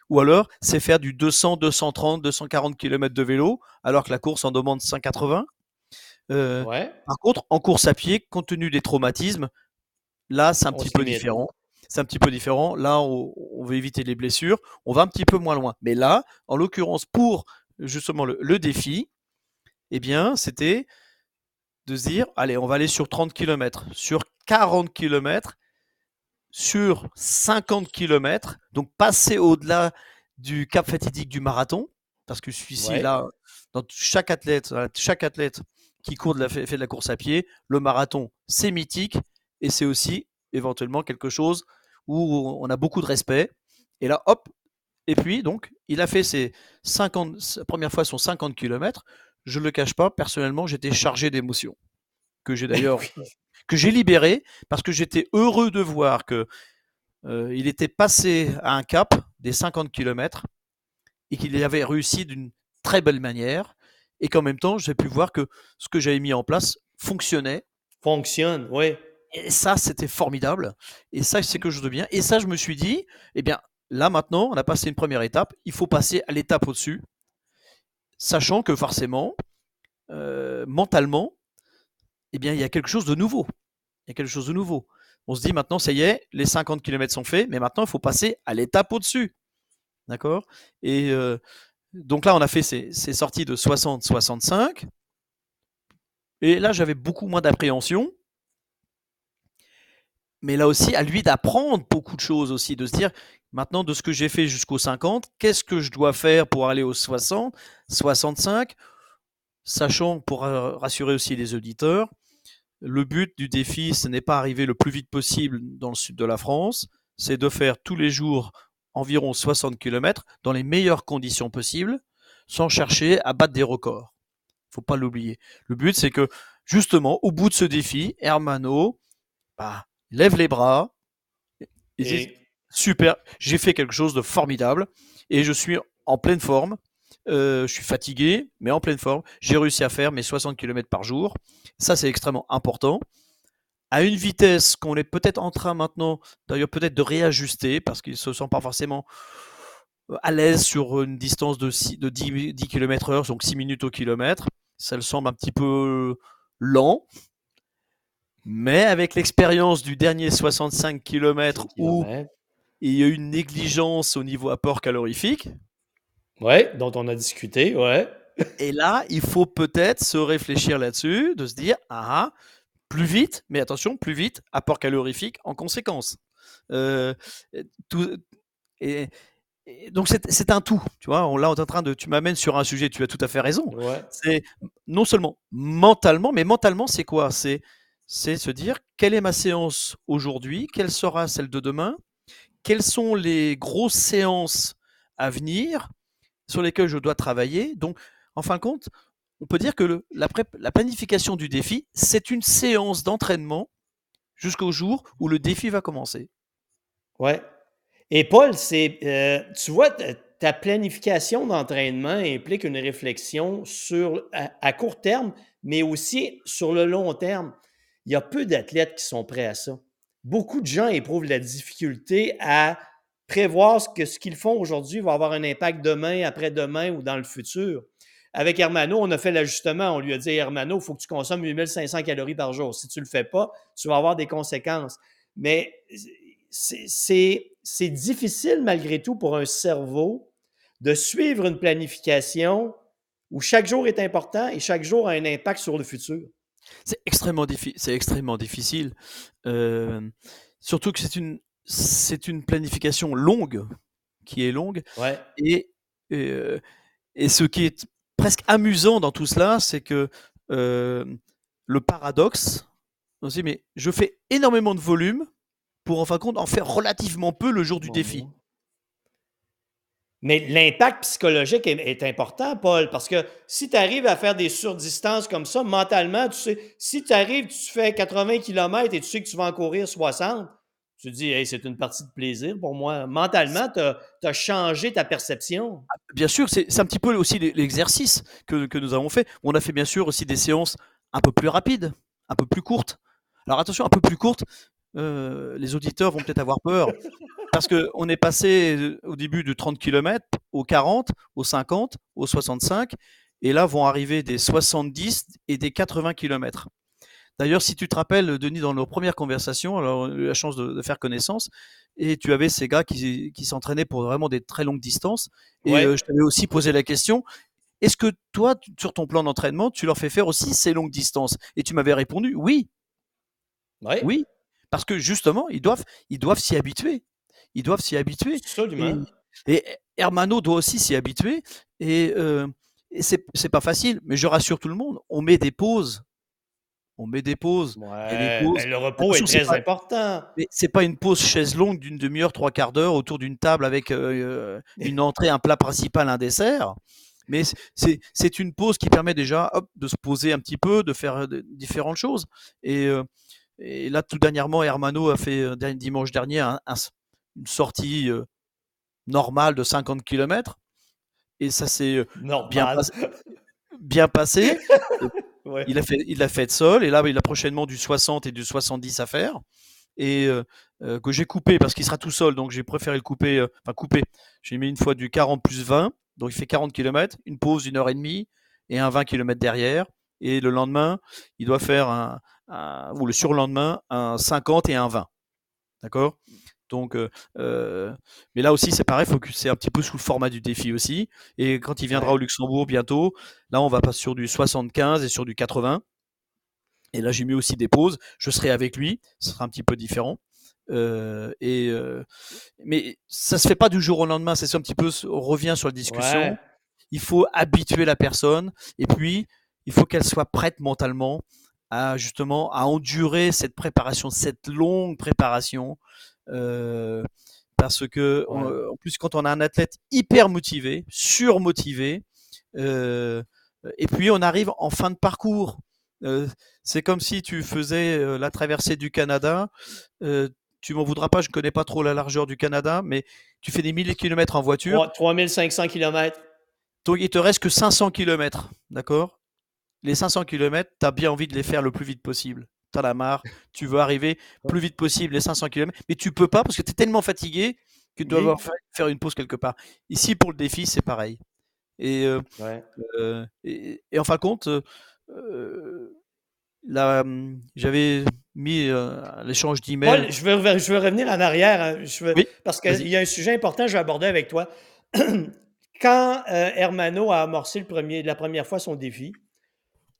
Ou alors, c'est faire du 200, 230, 240 km de vélo, alors que la course en demande 180. Euh, par contre, en course à pied, compte tenu des traumatismes, là, c'est un petit peu différent. C'est un petit peu différent. Là, on, on, veut éviter les blessures. On va un petit peu moins loin. Mais là, en l'occurrence, pour justement le défi, eh bien, c'était de se dire, allez, on va aller sur 30 km, sur 40 km, sur 50 km, donc passer au-delà du cap fatidique du marathon, parce que celui-ci, là, dans chaque athlète, chaque athlète qui court de la, fait de la course à pied, le marathon, c'est mythique, et c'est aussi éventuellement quelque chose où on a beaucoup de respect. Et là, hop, et puis, donc, il a fait ses 50, sa première fois son 50 km je ne le cache pas, personnellement, j'étais chargé d'émotions. Que j'ai (laughs) d'ailleurs, que j'ai libéré parce que j'étais heureux de voir que euh, il était passé à un cap des 50 km et qu'il avait réussi d'une très belle manière et qu'en même temps, j'ai pu voir que ce que j'avais mis en place fonctionnait. Fonctionne, oui. Et ça, c'était formidable. Et ça, c'est que je de bien. Et ça, je me suis dit, eh bien, là maintenant, on a passé une première étape. Il faut passer à l'étape au-dessus sachant que forcément, euh, mentalement, eh bien, il y a quelque chose de nouveau. Il y a quelque chose de nouveau. On se dit maintenant, ça y est, les 50 km sont faits, mais maintenant, il faut passer à l'étape au-dessus. D'accord? Et euh, donc là, on a fait ces, sorties de 60-65. Et là, j'avais beaucoup moins d'appréhension. Mais là aussi, à lui d'apprendre beaucoup de choses aussi, de se dire, Maintenant, de ce que j'ai fait jusqu'au 50, qu'est-ce que je dois faire pour aller au 60, 65 Sachant, pour rassurer aussi les auditeurs, le but du défi, ce n'est pas arriver le plus vite possible dans le sud de la France, c'est de faire tous les jours environ 60 km dans les meilleures conditions possibles, sans chercher à battre des records. Il faut pas l'oublier. Le but, c'est que justement, au bout de ce défi, Hermano bah, lève les bras et, super, j'ai fait quelque chose de formidable et je suis en pleine forme. Euh, je suis fatigué, mais en pleine forme. J'ai réussi à faire mes 60 km par jour. Ça, c'est extrêmement important. À une vitesse qu'on est peut-être en train maintenant, d'ailleurs peut-être de réajuster, parce qu'ils ne se sentent pas forcément euh, à l'aise sur une distance de, 10, km heure, donc 6 minutes au kilomètre. Ça le semble un petit peu lent. Mais avec l'expérience du dernier 65 km où il y a eu une négligence au niveau apport calorifique. Ouais, dont on a discuté, ouais. Et là, il faut peut-être se réfléchir là-dessus, de se dire, ah, plus vite, mais attention, plus vite, apport calorifique en conséquence. Euh, tout, et, donc c'est un tout, tu vois. On, là, on est en train de, tu m'amènes sur un sujet, tu as tout à fait raison. Ouais. C'est non seulement mentalement, mais mentalement, c'est quoi? C'est c'est se dire quelle est ma séance aujourd'hui, quelle sera celle de demain, quelles sont les grosses séances à venir sur lesquelles je dois travailler. Donc, en fin de compte, on peut dire que la, planification du défi, c'est une séance d'entraînement jusqu'au jour où le défi va commencer. Ouais. Et Paul, c'est, euh, tu vois, ta planification d'entraînement implique une réflexion sur à, court terme, mais aussi sur le long terme. Il y a peu d'athlètes qui sont prêts à ça beaucoup de gens éprouvent la difficulté à prévoir ce que ce qu'ils font aujourd'hui va avoir un impact demain, après-demain ou dans le futur. Avec Hermano, on a fait l'ajustement. On lui a dit Hermano, il faut que tu consommes 8500 calories par jour. Si tu ne le fais pas, tu vas avoir des conséquences. Mais c'est difficile malgré tout pour un cerveau de suivre une planification où chaque jour est important et chaque jour a un impact sur le futur. C'est extrêmement, extrêmement difficile. Euh, surtout que c'est une, une planification longue, qui est longue. Et, euh, et ce qui est presque amusant dans tout cela, c'est que euh, le paradoxe, on se dit, mais je fais énormément de volume pour en fin de compte en faire relativement peu le jour du défi. Mais l'impact psychologique est, important, Paul, parce que si tu arrives à faire des surdistances comme ça, mentalement, tu sais, si tu arrives, tu fais 80 km et tu sais que tu vas en courir 60, tu te dis, hey, c'est une partie de plaisir pour moi. Mentalement, tu as, changé ta perception. Ah, bien sûr, c'est un petit peu aussi l'exercice que, que, nous avons fait. On a fait bien sûr aussi des séances un peu plus rapides, un peu plus courtes. Alors attention, un peu plus courtes, euh, les auditeurs vont peut-être avoir peur. (laughs) Parce qu'on est passé euh, au début de 30 km, aux 40, aux 50, aux 65, et là vont arriver des 70 et des 80 km. D'ailleurs, si tu te rappelles, Denis, dans nos premières conversations, alors on a eu la chance de, faire connaissance, et tu avais ces gars qui, s'entraînaient pour vraiment des très longues distances, et euh, je t'avais aussi posé la question, est-ce que toi, sur ton plan d'entraînement, tu leur fais faire aussi ces longues distances? Et tu m'avais répondu oui. Oui, parce que justement, ils doivent, ils doivent s'y habituer. Ils doivent s'y habituer. Absolument. Et, Hermano doit aussi s'y habituer. Et, euh, c'est pas facile, mais je rassure tout le monde, on met des pauses. On met des pauses. Ouais, le repos est très important. Mais c'est pas une pause chaise longue d'une demi-heure, trois quarts d'heure autour d'une table avec euh, une entrée, un plat principal, un dessert. Mais c'est une pause qui permet déjà de se poser un petit peu, de faire euh, différentes choses. Et, euh, et là, tout dernièrement, Hermano a fait euh, dimanche dernier une sortie euh, normale de 50 km. Et ça s'est euh, bien, bien, passé. (laughs) il, a fait, il a sol. Et là, il a prochainement du 60 et du 70 à faire. Et que j'ai coupé parce qu'il sera tout seul. Donc j'ai préféré le couper. Enfin, couper. J'ai mis une fois du 40 plus 20. Donc il fait 40 km. Une pause d'une heure et demie. Et un 20 km derrière. Et le lendemain, il doit faire un, ou le surlendemain un 50 et un 20. D'accord? Donc, euh, euh, mais là aussi, c'est pareil, faut que c'est un petit peu sous le format du défi aussi. Et quand il viendra au Luxembourg bientôt, là, on va passer sur du 75 et sur du 80. Et là, j'ai mis aussi des pauses. Je serai avec lui, ce sera un petit peu différent. Euh, et mais ça se fait pas du jour au lendemain. C'est un petit peu, on revient sur la discussion. Il faut habituer la personne, et puis il faut qu'elle soit prête mentalement à justement à endurer cette préparation, cette longue préparation. Euh, parce que en plus, quand on a un athlète hyper motivé, surmotivé, euh, et puis on arrive en fin de parcours. Euh, c'est comme si tu faisais la traversée du Canada. tu m'en voudras pas, je ne connais pas trop la largeur du Canada, mais tu fais des milliers de kilomètres en voiture. 3500 kilomètres. Donc il te reste que 500 kilomètres, d'accord? Les 500 km, tu as bien envie de les faire le plus vite possible. Tu as la marre, tu veux arriver plus vite possible les 500 km, mais tu peux pas parce que tu es tellement fatigué que tu dois faire une pause quelque part. Ici, pour le défi, c'est pareil. Et, euh, euh, et, en fin de compte, euh, hum, j'avais mis l'échange d'emails. Je veux, je veux revenir en arrière hein. je veux, parce qu'il y a un sujet important que je vais aborder avec toi. (clears throat) Quand Hermano a amorcé le premier, la première fois son défi,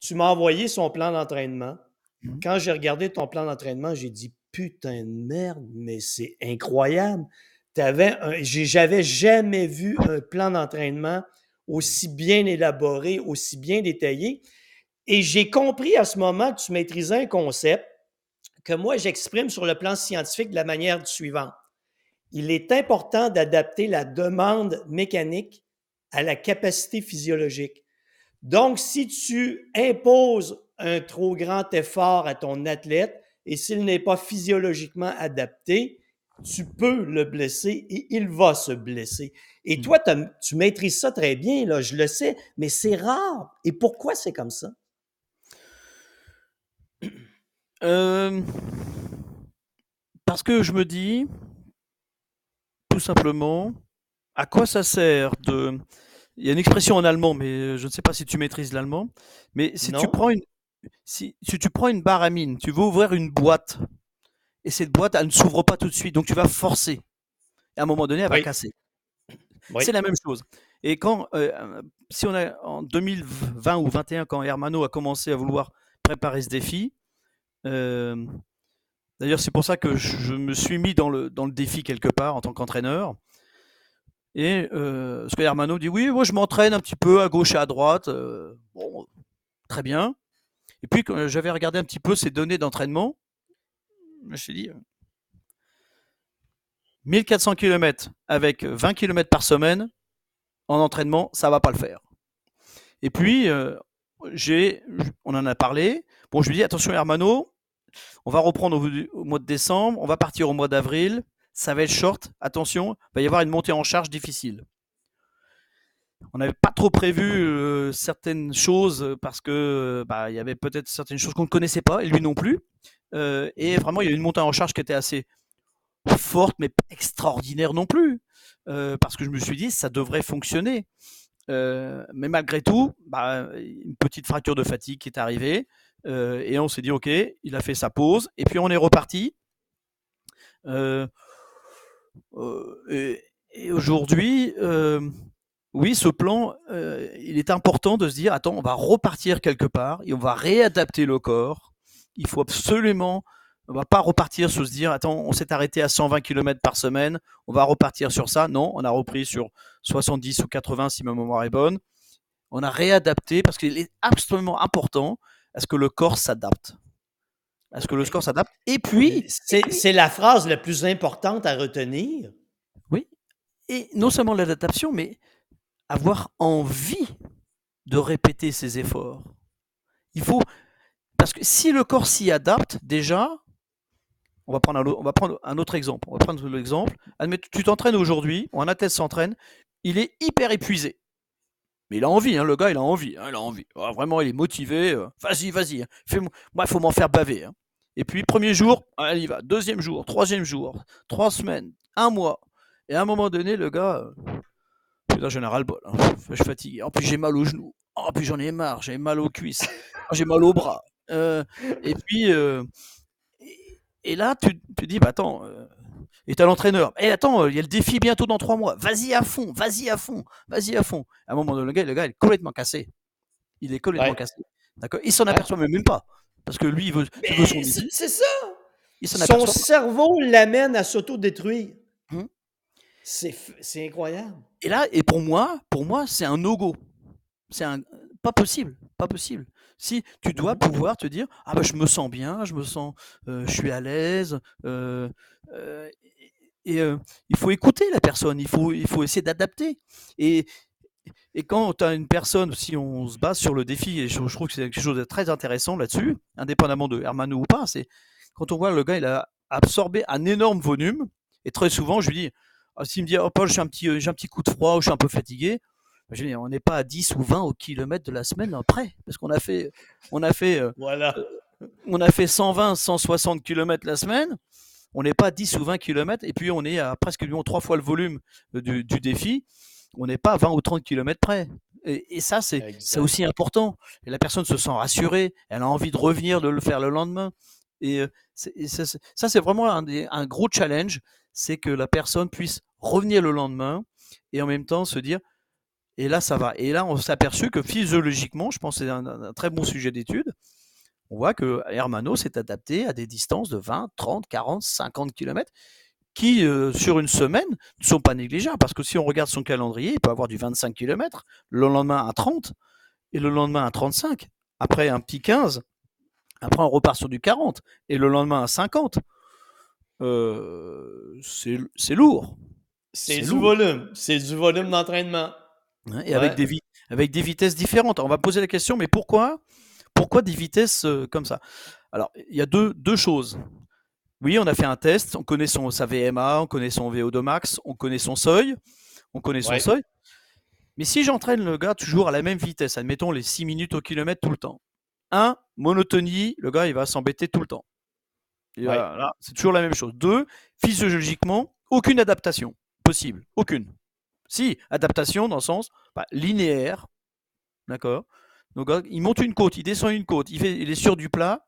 tu m'as envoyé son plan d'entraînement. Mmh. Quand j'ai regardé ton plan d'entraînement, j'ai dit putain de merde, mais c'est incroyable. J'avais jamais vu un plan d'entraînement aussi bien élaboré, aussi bien détaillé. Et j'ai compris à ce moment que tu maîtrisais un concept que moi j'exprime sur le plan scientifique de la manière suivante. Il est important d'adapter la demande mécanique à la capacité physiologique. Donc, si tu imposes un trop grand effort à ton athlète et s'il n'est pas physiologiquement adapté, tu peux le blesser et il va se blesser. Et hmm. toi, tu maîtrises ça très bien, là, je le sais, mais c'est rare. Et pourquoi c'est comme ça? (clears throat) Euh, parce que je me dis, tout simplement à quoi ça sert de. Il y a une expression en allemand, mais je ne sais pas si tu maîtrises l'allemand. Mais si tu prends une, si, si, tu prends une barre à mine, tu veux ouvrir une boîte, et cette boîte, elle ne s'ouvre pas tout de suite, donc tu vas forcer. Et à un moment donné, elle va casser. C'est la même chose. Et quand, euh, si on a en 2020 ou 2021, quand Hermano a commencé à vouloir préparer ce défi, euh, d'ailleurs c'est pour ça que je me suis mis dans le, dans le défi quelque part en tant qu'entraîneur. Et euh, ce que Hermano dit, oui, moi je m'entraîne un petit peu à gauche et à droite. Euh, bon, très bien. Et puis quand j'avais regardé un petit peu ses données d'entraînement, je me suis dit, 1400 km avec 20 km par semaine en entraînement, ça va pas le faire. Et puis, euh, j'ai, on en a parlé. Bon, je lui dis attention Hermano, on va reprendre au, mois de décembre, on va partir au mois d'avril, ça va être short, attention, il va y avoir une montée en charge difficile. On n'avait pas trop prévu euh, certaines choses parce que bah, il y avait peut-être certaines choses qu'on ne connaissait pas, et lui non plus. Euh, et vraiment, il y a une montée en charge qui était assez forte, mais pas extraordinaire non plus. Euh, parce que je me suis dit, ça devrait fonctionner. Euh, mais malgré tout, bah, une petite fracture de fatigue qui est arrivée. Euh, et on s'est dit, OK, il a fait sa pause. Et puis on est reparti. et aujourd'hui, oui, ce plan, il est important de se dire, attends, on va repartir quelque part et on va réadapter le corps. Il faut absolument on va pas repartir sur se dire, attends, on s'est arrêté à 120 km par semaine, on va repartir sur ça. Non, on a repris sur 70 ou 80 si ma mémoire est bonne. On a réadapté parce qu'il est absolument important à ce que le corps s'adapte. À ce que le corps s'adapte. Et puis. C'est la phrase la plus importante à retenir. Oui. Et non seulement l'adaptation, mais avoir envie de répéter ses efforts. Il faut. Parce que si le corps s'y adapte, déjà, on va prendre un, on va prendre un autre exemple. On va prendre l'exemple. Tu t'entraînes aujourd'hui, ou un athlète s'entraîne, il est hyper épuisé. Mais il a envie, hein, le gars, il a envie. Hein, il a envie. Ah, vraiment, il est motivé. Euh, vas-y, vas-y. Hein. moi, il faut m'en faire baver. Et puis, premier jour, il y va. Deuxième jour, troisième jour, trois semaines, un mois. Et à un moment donné, le gars, euh, putain, j'en ai ras le bol. Je suis fatigué. En plus, j'ai mal aux genoux. En plus, j'en ai marre. J'ai mal aux cuisses. j'ai mal aux bras. Euh, et puis, et là, tu te dis, bah attends, euh, et t'as l'entraîneur. Et eh, attends, il y a le défi bientôt dans trois mois. Vas-y à fond, vas-y à fond, vas-y à fond. À un moment donné, le gars, le gars, il est complètement cassé. Il est complètement cassé. D'accord? Il s'en aperçoit même pas. Parce que lui, il veut, son C'est ça. son cerveau l'amène à s'auto-détruire. C'est incroyable. Et là, et pour moi, pour moi, c'est un no-go. C'est un pas possible, pas possible. Si tu dois mmh pouvoir te dire ah bah je me sens bien, je me sens, je suis à l'aise. et il faut écouter la personne, il faut, il faut essayer d'adapter. Et, et quand tu as une personne, si on se base sur le défi, et je, trouve que c'est quelque chose de très intéressant là-dessus, indépendamment de Hermano ou pas, c'est quand on voit le gars, il a absorbé un énorme volume, et très souvent, je lui dis, s'il me dit, oh Paul, j'ai un, petit, j'ai un petit coup de froid ou je suis un peu fatigué, on n'est pas à 10 ou 20 au kilomètre de la semaine après, parce qu'on a fait, on a fait, euh, voilà. Euh, on a fait 120, 160 km la semaine. On n'est pas à 10 ou 20 km, et puis on est à presque trois fois le volume euh, du, défi. On n'est pas à 20 ou 30 km près. Et, ça, c'est aussi important. Et la personne se sent rassurée, elle a envie de revenir, de le faire le lendemain. Et, ça, c'est vraiment un, gros challenge, c'est que la personne puisse revenir le lendemain et en même temps se dire, et là, ça va. Et là, on s'est aperçu que physiologiquement, je pense que c'est un, très bon sujet d'étude, on voit que Hermano s'est adapté à des distances de 20, 30, 40, 50 km qui, sur une semaine, ne sont pas négligeables. Parce que si on regarde son calendrier, il peut avoir du 25 km, le lendemain à 30, et le lendemain à 35, après un petit 15, après on repart sur du 40, et le lendemain à 50. Euh, c'est lourd. C'est du volume. C'est du volume d'entraînement. Hein, et avec, des avec des vitesses différentes. On va poser la question, mais pourquoi, pourquoi des vitesses euh, comme ça? Alors, il y a deux, deux choses. Oui, on a fait un test, on connaît son, sa VMA, on connaît son VO2 max, on connaît son seuil, on connaît son seuil. Mais si j'entraîne le gars toujours à la même vitesse, admettons les 6 minutes au kilomètre tout le temps, un, monotonie, le gars il va s'embêter tout le temps. c'est toujours la même chose. Deux, physiologiquement, aucune adaptation possible. Aucune. Si, adaptation dans le sens bah, linéaire. D'accord? Donc, il monte une côte, il descend une côte, il, fait, il est sur du plat.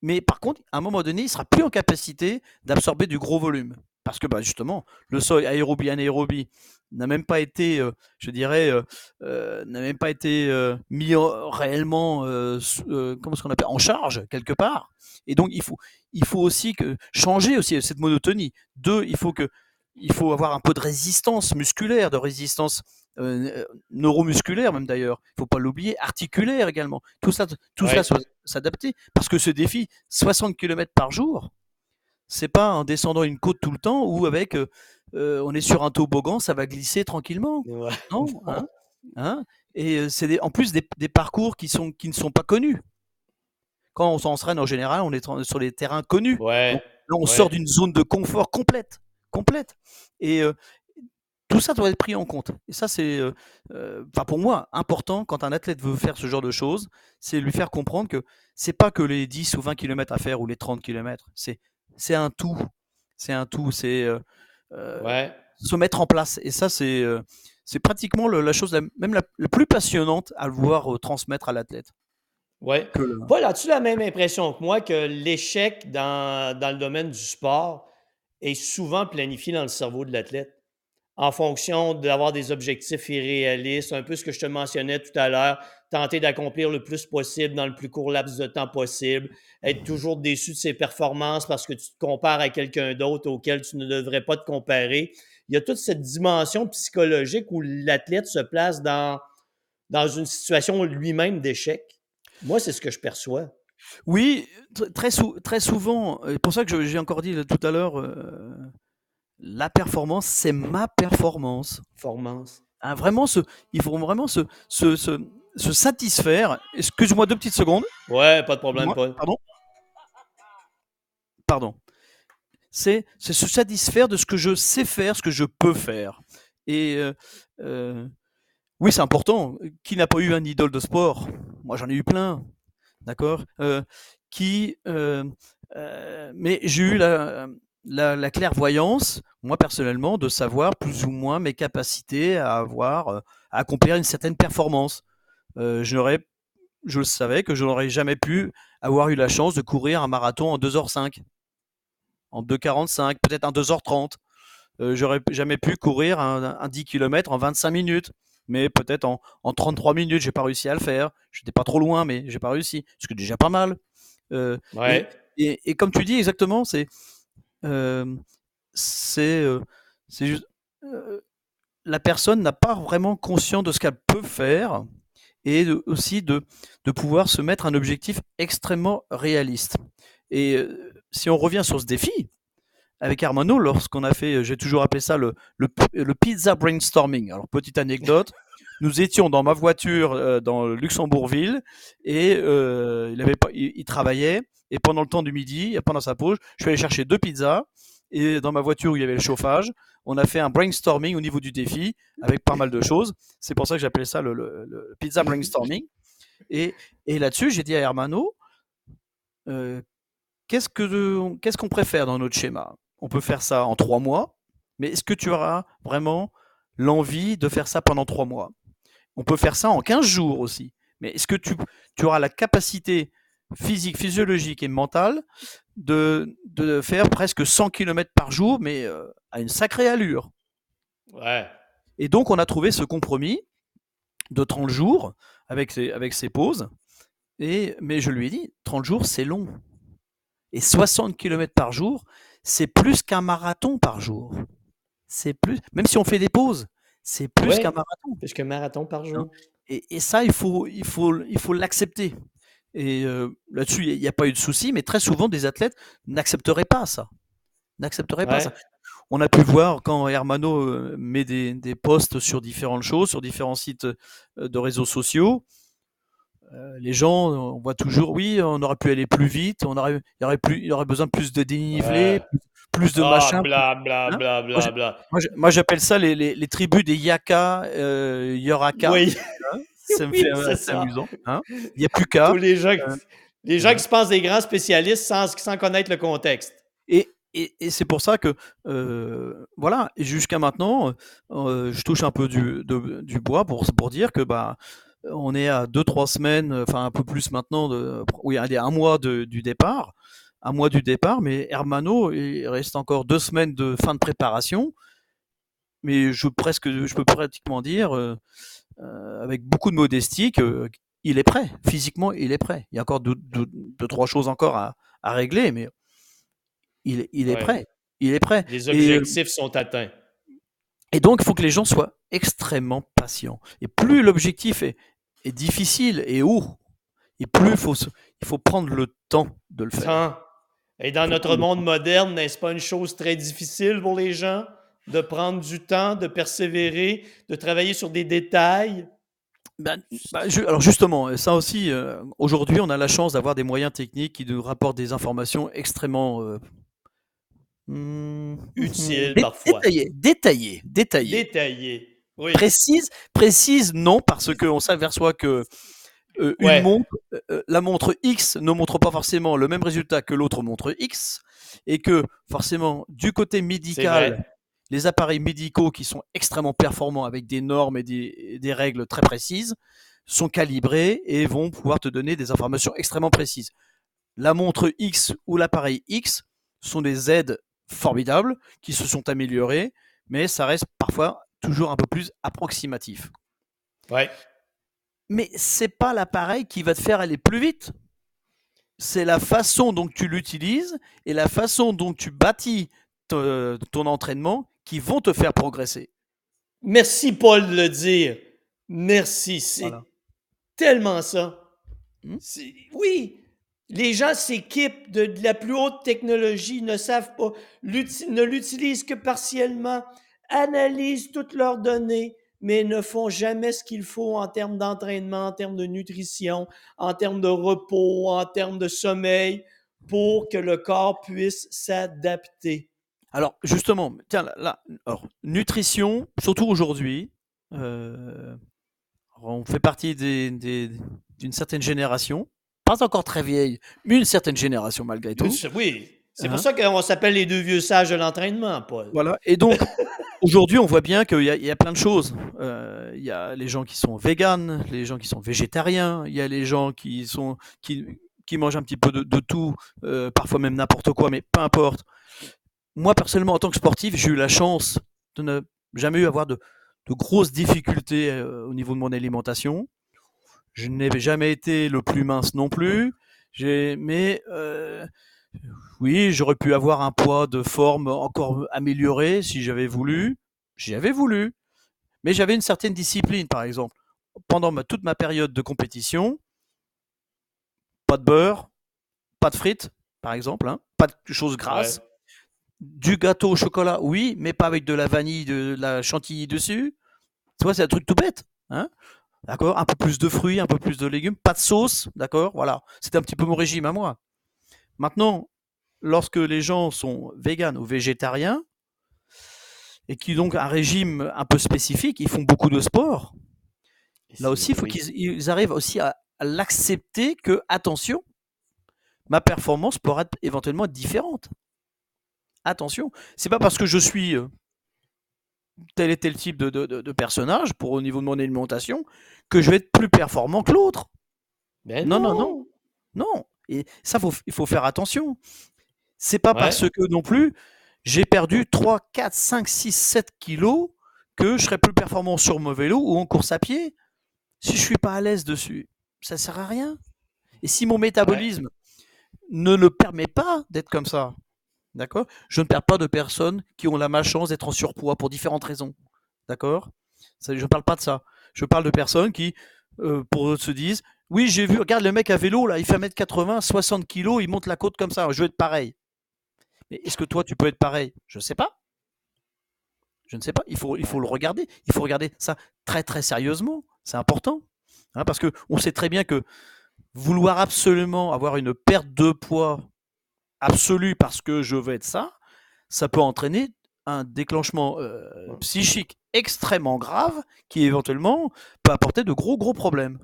Mais par contre, à un moment donné, il sera plus en capacité d'absorber du gros volume. Parce que bah, justement, le seuil aérobie, anaérobie n'a même pas été, euh, je dirais, euh, euh, n'a même pas été mis réellement, comment ce qu'on appelle, en charge quelque part. Et donc il faut, il faut aussi que changer aussi cette monotonie. Deux, il faut que, il faut avoir un peu de résistance musculaire, de résistance neuromusculaire même d'ailleurs. Il faut pas l'oublier, articulaire également. Tout ça, tout ça s'adapter parce que ce défi, 60 km par jour, c'est pas en descendant une côte tout le temps ou avec euh, on est sur un toboggan, ça va glisser tranquillement. Non (laughs) hein, hein Et euh, c'est en plus des, parcours qui, sont, qui ne sont pas connus. Quand on s'entraîne en général, on est sur les terrains connus. là, on sort d'une zone de confort complète. complète. Et euh, tout ça doit être pris en compte. Et ça, c'est, enfin pour moi, important quand un athlète veut faire ce genre de choses, c'est lui faire comprendre que c'est pas que les 10 ou 20 km à faire ou les 30 km. C'est, c'est un tout. C'est un tout. C'est euh, se mettre en place. Et ça, c'est euh, c'est pratiquement la chose même la, plus passionnante à voir euh, transmettre à l'athlète. Ouais. Paul, as-tu la même impression que moi que l'échec dans, dans, le domaine du sport est souvent planifié dans le cerveau de l'athlète? En fonction d'avoir des objectifs irréalistes, un peu ce que je te mentionnais tout à l'heure, tenter d'accomplir le plus possible dans le plus court laps de temps possible, être toujours déçu de ses performances parce que tu te compares à quelqu'un d'autre auquel tu ne devrais pas te comparer. Il y a toute cette dimension psychologique où l'athlète se place dans, dans une situation lui-même d'échec. Moi, c'est ce que je perçois. Oui, très, très souvent. C'est pour ça que j'ai encore dit tout à l'heure, euh, la performance, c'est ma performance. Performance. Ah, vraiment, ce, il faut vraiment se, se, se, satisfaire. Excuse-moi deux petites secondes. Ouais, pas de problème, Paul. Pardon Pardon. C'est se satisfaire de ce que je sais faire, ce que je peux faire. Et euh, euh, oui, c'est important. Qui n'a pas eu un idole de sport? Moi, j'en ai eu plein. D'accord? Euh, Qui. mais j'ai eu la la, clairvoyance, moi personnellement, de savoir plus ou moins mes capacités à avoir, euh, à accomplir une certaine performance. Euh, je n'aurais, je le savais que je n'aurais jamais pu avoir eu la chance de courir un marathon en 2h05, en 2h45, peut-être en 2h30. Euh, j'aurais jamais pu courir un, 10 km en 25 minutes, mais peut-être en, en 33 minutes, j'ai pas réussi à le faire. J'étais pas trop loin, mais j'ai pas réussi, ce qui est déjà pas mal. et, comme tu dis exactement, c'est c'est la personne n'a pas vraiment conscience de ce qu'elle peut faire et aussi de, pouvoir se mettre un objectif extrêmement réaliste. Et si on revient sur ce défi, avec Armano, lorsqu'on a fait, j'ai toujours appelé ça le, pizza brainstorming. Alors, petite anecdote, nous étions dans ma voiture dans Luxembourgville et il, avait pas, il travaillait et pendant le temps du midi, pendant sa pause, je suis allé chercher deux pizzas. Et dans ma voiture où il y avait le chauffage, on a fait un brainstorming au niveau du défi avec pas mal de choses. C'est pour ça que j'appelais ça le, pizza brainstorming. Et, là-dessus, j'ai dit à Hermano, euh, qu'est-ce qu'on préfère dans notre schéma? On peut faire ça en trois mois, mais est-ce que tu auras vraiment l'envie de faire ça pendant trois mois? On peut faire ça en 15 jours aussi. Mais est-ce que tu, tu auras la capacité physique, physiologique et mentale de, de faire presque 100 km par jour, mais euh, à une sacrée allure? Ouais. Et donc, on a trouvé ce compromis de 30 jours avec ses, avec ses pauses. Et, mais je lui ai dit, 30 jours, c'est long. Et 60 km par jour, c'est plus qu'un marathon par jour. C'est plus, même si on fait des pauses, c'est plus qu'un marathon. Plus qu'un marathon par jour. Et, et, ça, il faut, il faut, il faut l'accepter. Et là-dessus, il n'y a pas eu de souci, mais très souvent, des athlètes n'accepteraient pas ça. N'accepteraient pas ça. On a pu voir quand Hermano met des, des, posts sur différentes choses, sur différents sites de réseaux sociaux. les gens, on voit toujours, oui, on aurait pu aller plus vite, on aurait, il, y aurait plus, il aurait besoin plus de dénivelé, plus, de ah, machin. Bla, bla, hein bla, bla, bla. Moi, j'appelle ça les, les, les, tribus des Yaka, Yoraka. Oui. Hein ça me fait assez amusant. Hein. Il n'y a plus qu'à. les gens, euh, les gens qui se pensent des grands spécialistes sans, sans connaître le contexte. Et, et, c'est pour ça que, euh, voilà, jusqu'à maintenant, euh, je touche un peu du, du bois pour, pour dire que bah, on est à 2-3 semaines, enfin un peu plus maintenant, de, oui, allez, un mois de, du départ, un mois du départ, mais Hermano, il reste encore deux semaines de fin de préparation. Mais je, presque, je peux pratiquement dire, euh, avec beaucoup de modestie, qu'il est prêt. Physiquement, il est prêt. Il y a encore deux, deux, deux trois choses encore à, à régler, mais il, il est prêt. Il est prêt. Les objectifs sont atteints. Et donc, il faut que les gens soient extrêmement patients. Et plus l'objectif est, est, difficile et haut, et plus il faut, il faut prendre le temps de le faire. Et dans notre monde moderne, n'est-ce pas une chose très difficile pour les gens de prendre du temps, de persévérer, de travailler sur des détails? Ben, bah, alors justement, ça aussi, euh, aujourd'hui, on a la chance d'avoir des moyens techniques qui nous rapportent des informations extrêmement euh, Mmh. Utile parfois. Détaillé, détaillé, détaillé. Détaillé. Oui. Précise, précise, non, parce qu'on s'aperçoit que euh, une montre, euh, la montre X ne montre pas forcément le même résultat que l'autre montre X, et que forcément, du côté médical, les appareils médicaux qui sont extrêmement performants avec des normes et des, des règles très précises sont calibrés et vont pouvoir te donner des informations extrêmement précises. La montre X ou l'appareil X sont des aides formidables, qui se sont améliorés, mais ça reste parfois toujours un peu plus approximatif. Ouais. Mais c'est pas l'appareil qui va te faire aller plus vite. C'est la façon dont tu l'utilises et la façon dont tu bâtis ton entraînement qui vont te faire progresser. Merci Paul de le dire. Merci, c'est tellement ça. Hmm? Oui, les gens s'équipent de, la plus haute technologie, ne savent pas, ne l'utilisent que partiellement, analysent toutes leurs données, mais ne font jamais ce qu'il faut en termes d'entraînement, en termes de nutrition, en termes de repos, en termes de sommeil, pour que le corps puisse s'adapter. Alors, justement, tiens, là, nutrition, surtout aujourd'hui, euh, on fait partie d'une certaine génération pas encore très vieille, mais une certaine génération malgré tout. Oui, c'est pour hein? ça qu'on s'appelle les deux vieux sages de l'entraînement, Paul. Voilà, et donc (laughs) aujourd'hui on voit bien qu'il y, a plein de choses. Euh, il y a les gens qui sont véganes, les gens qui sont végétariens, il y a les gens qui, sont, qui, qui mangent un petit peu de, tout, euh, parfois même n'importe quoi, mais peu importe. Moi personnellement en tant que sportif, j'ai eu la chance de ne jamais eu avoir de, de grosses difficultés euh, au niveau de mon alimentation. Je n'ai jamais été le plus mince non plus. Mais oui, j'aurais pu avoir un poids de forme encore amélioré si j'avais voulu. J'y avais voulu. Mais j'avais une certaine discipline, par exemple. Pendant toute ma période de compétition, pas de beurre, pas de frites, par exemple, hein, pas de choses grasses. Du gâteau au chocolat, oui, mais pas avec de la vanille, de la chantilly dessus. Tu vois, c'est un truc tout bête. Hein D'accord Un peu plus de fruits, un peu plus de légumes, pas de sauce, d'accord Voilà. C'était un petit peu mon régime à moi. Maintenant, lorsque les gens sont véganes ou végétariens, et qui ont donc un régime un peu spécifique, ils font beaucoup de sport. Là aussi, il faut qu'ils arrivent aussi à, l'accepter que, attention, ma performance pourra être éventuellement différente. Attention, c'est pas parce que je suis euh, tel et tel type de, de, personnage pour au niveau de mon alimentation que je vais être plus performant que l'autre. Ben non, non, non, non. Et ça, faut, il faut faire attention. C'est pas parce que non plus j'ai perdu 3, 4, 5, 6, 7 kilos que je serai plus performant sur mon vélo ou en course à pied. Si je suis pas à l'aise dessus, ça sert à rien. Et si mon métabolisme ne le permet pas d'être comme ça, D'accord Je ne perds pas de personnes qui ont la malchance d'être en surpoids pour différentes raisons. D'accord Je ne parle pas de ça. Je parle de personnes qui, euh, pour se disent Oui, j'ai vu, regarde le mec à vélo, là, il fait 1m80, 60 kg, il monte la côte comme ça, je veux être pareil. Mais est-ce que toi, tu peux être pareil? Je ne sais pas. Je ne sais pas. Il faut, il faut le regarder. Il faut regarder ça très, très sérieusement. C'est important. Hein, parce qu'on sait très bien que vouloir absolument avoir une perte de poids absolu parce que je veux être ça, ça peut entraîner un déclenchement euh, psychique extrêmement grave qui éventuellement peut apporter de gros gros problèmes.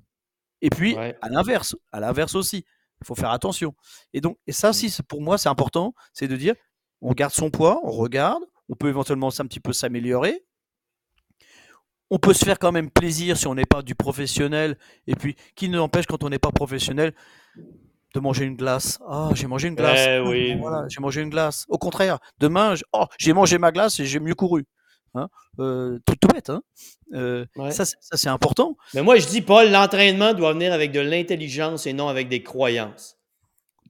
Et puis à l'inverse, à l'inverse aussi, il faut faire attention. Et donc et ça aussi pour moi c'est important, c'est de dire on garde son poids, on regarde, on peut éventuellement un petit peu s'améliorer. On peut se faire quand même plaisir si on n'est pas du professionnel. Et puis, qui ne l'empêche quand on n'est pas professionnel de manger une glace. Ah, j'ai mangé une glace. Eh Ah, oui. Voilà, j'ai mangé une glace. Au contraire, demain, oh, j'ai mangé ma glace et j'ai mieux couru. Hein Euh, tout, tout bête. Hein Euh, Ouais. Ça, c'est- important. Mais moi, je dis, Paul, l'entraînement doit venir avec de l'intelligence et non avec des croyances.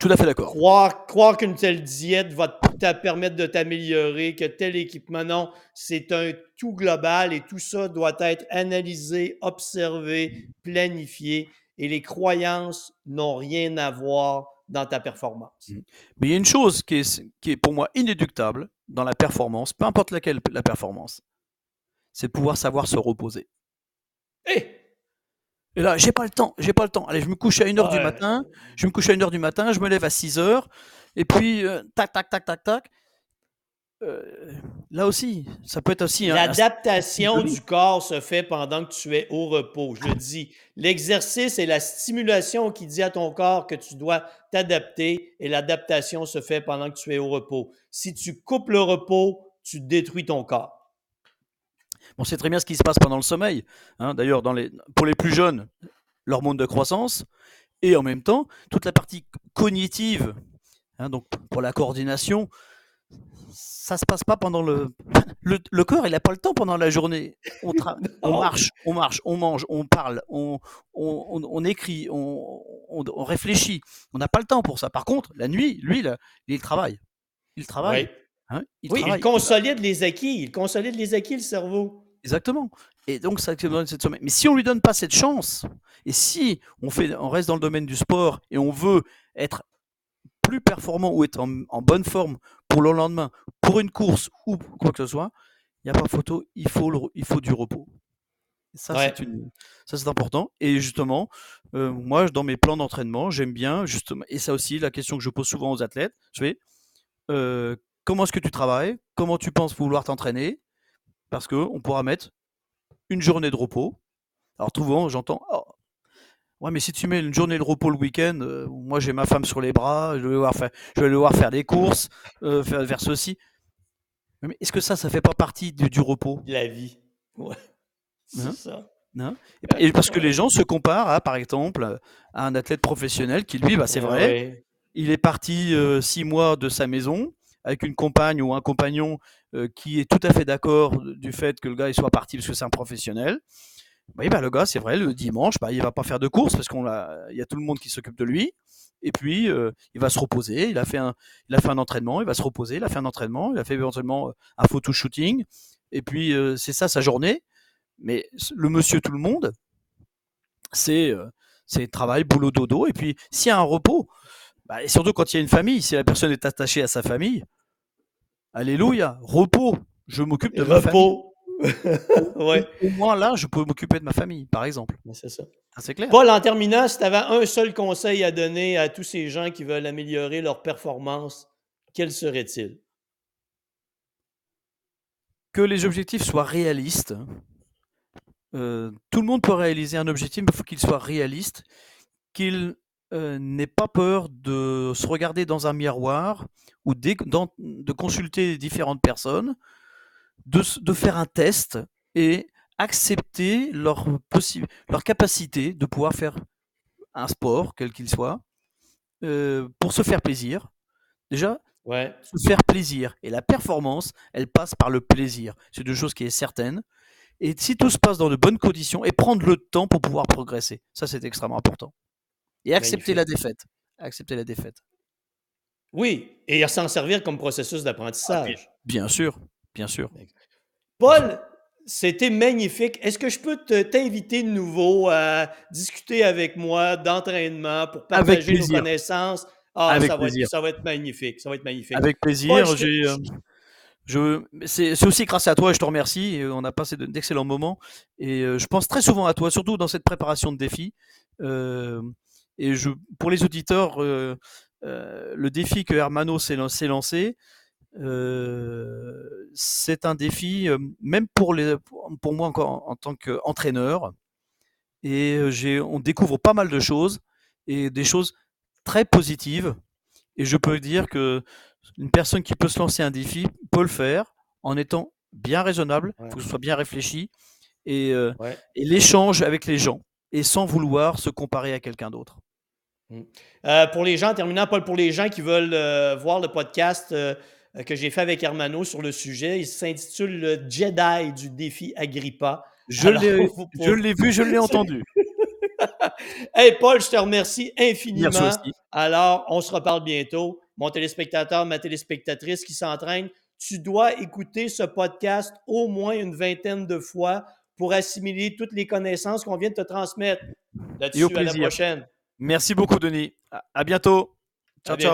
Tout à fait d'accord. Croire, croire qu'une telle diète va te te permettre de t'améliorer, que tel équipement, non, c'est un tout global et tout ça doit être analysé, observé, planifié et les croyances n'ont rien à voir dans ta performance. Mais il y a une chose qui est, qui est pour moi inéductable dans la performance, peu importe laquelle la performance, c'est de pouvoir savoir se reposer. Et là, j'ai pas le temps, j'ai pas le temps. Allez, je me couche à 1h du Ouais. matin, je me couche à 1h du matin, je me lève à 6h, et puis euh, tac, tac, tac, tac, tac. Euh, là aussi, ça peut être aussi un- L'adaptation du corps se fait pendant que tu es au repos. Je le dis. L'exercice est la stimulation qui dit à ton corps que tu dois t'adapter et l'adaptation se fait pendant que tu es au repos. Si tu coupes le repos, tu détruis ton corps. On sait très bien ce qui se passe pendant le sommeil. hein. D'ailleurs, les, pour les plus jeunes, l'hormone de croissance, et en même temps, toute la partie cognitive, hein, donc pour la coordination, ça se passe pas pendant le... Le, le corps, il n'a pas le temps pendant la journée. On, tra- (laughs) on marche, on marche, on mange, on parle, on, on, on- écrit, on, on- réfléchit. On n'a pas le temps pour ça. Par contre, la nuit, lui, là, il travaille. Il travaille. Oui, hein, il oui travaille. il consolide les acquis. Il consolide les acquis, le cerveau. Exactement. Et donc, ça donne cette sommeil. Mais si on lui donne pas cette chance, et si on, fait, on reste dans le domaine du sport et on veut être plus performant ou être en, en bonne forme pour le lendemain, pour une course ou quoi que ce soit, il n'y a pas photo, il faut, le- il faut du repos. Ouais. ça, c'est important. Et justement, euh, moi, dans mes plans d'entraînement, j'aime bien, justement, et ça aussi, la question que je pose souvent aux athlètes, je fais, euh, comment est-ce que tu travailles? Comment tu penses vouloir t'entraîner? Parce qu'on pourra mettre une journée de repos. Alors, souvent, j'entends, Oh, ouais, mais si tu mets une journée de repos le week-end, euh, moi, j'ai ma femme sur les bras, je vais faire, je vais devoir faire des courses, euh, faire, faire ceci. Mais est-ce que ça, ça fait pas partie du, du repos? La vie. Ouais. C'est Hein? ça. hein? Et, parce que les gens se comparent à, par exemple, à un athlète professionnel qui, lui, bah, c'est vrai, Ouais. il est parti euh, six mois de sa maison avec une compagne ou un compagnon qui est tout à fait d'accord du fait que le gars il soit parti parce que c'est un professionnel. Oui, bah, le gars, c'est vrai, le dimanche, bah, il va pas faire de course parce qu'on l'a, il y a tout le monde qui s'occupe de lui. Et puis, euh, il va se reposer. Il a, fait un, il a fait un entraînement, il va se reposer. Il a fait un entraînement, il a fait éventuellement euh, un photo shooting. Et puis, euh, c'est ça sa journée. Mais le monsieur tout le monde, c'est euh, c'est travail, boulot, dodo. Et puis, s'il y a un repos, bah, et surtout quand il y a une famille, si la personne est attachée à sa famille, alléluia, repos, je m'occupe de ma famille. Repos. (laughs) ouais. Au moins là, je peux m'occuper de ma famille, par exemple. Mais c'est ça. Ça, c'est clair. Paul, en terminant, si tu avais un seul conseil à donner à tous ces gens qui veulent améliorer leur performance, quel serait-il? Que les objectifs soient réalistes. Euh, tout le monde peut réaliser un objectif, mais il faut qu'il soit réaliste, qu'il euh, n'ait pas peur de se regarder dans un miroir ou dans- de consulter différentes personnes, de, faire un test et accepter leur, leur capacité de pouvoir faire un sport, quel qu'il soit, euh, pour se faire plaisir. Déjà, Ouais. se faire plaisir. Et la performance, elle passe par le plaisir. C'est deux choses qui est certaine. Et si tout se passe dans de bonnes conditions, et prendre le temps pour pouvoir progresser. Ça, c'est extrêmement important. Et accepter la défaite. Accepter la défaite. Oui, et s'en servir comme processus d'apprentissage. Bien sûr, bien sûr. Paul, c'était magnifique. Est-ce que je peux te- t'inviter de nouveau à discuter avec moi d'entraînement pour partager nos connaissances? Ah, Avec ça, va être, plaisir. ça va être magnifique. Ça va être magnifique. Avec plaisir. Paul, je euh, je, c'est, aussi grâce à toi, et je te remercie. On a passé de- d'excellents moments. Et euh, je pense très souvent à toi, surtout dans cette préparation de défis. Euh, et je, pour les auditeurs, euh, euh, le défi que Hermano s'est lancé, euh, c'est un défi, euh, même pour, les, pour, moi encore en, en tant qu'entraîneur. Et euh, on découvre pas mal de choses et des choses très positives. Et je peux dire que une personne qui peut se lancer un défi peut le faire en étant bien raisonnable, il faut que ce soit bien réfléchi, et, euh, et l'échange avec les gens, et sans vouloir se comparer à quelqu'un d'autre. Mmh. Euh, pour les gens, en terminant, Paul, pour les gens qui veulent euh, voir le podcast que j'ai fait avec Hermano sur le sujet, il s'intitule Le Jedi du défi Agrippa. Je l'ai vu, je l'ai (laughs) entendu. (laughs) hey Paul, je te remercie infiniment. Alors, on se reparle bientôt. Mon téléspectateur, ma téléspectatrice qui s'entraîne, tu dois écouter ce podcast au moins une vingtaine de fois pour assimiler toutes les connaissances qu'on vient de te transmettre. Là-dessus, à la prochaine. Merci beaucoup, Denis. À bientôt. Ciao, ciao.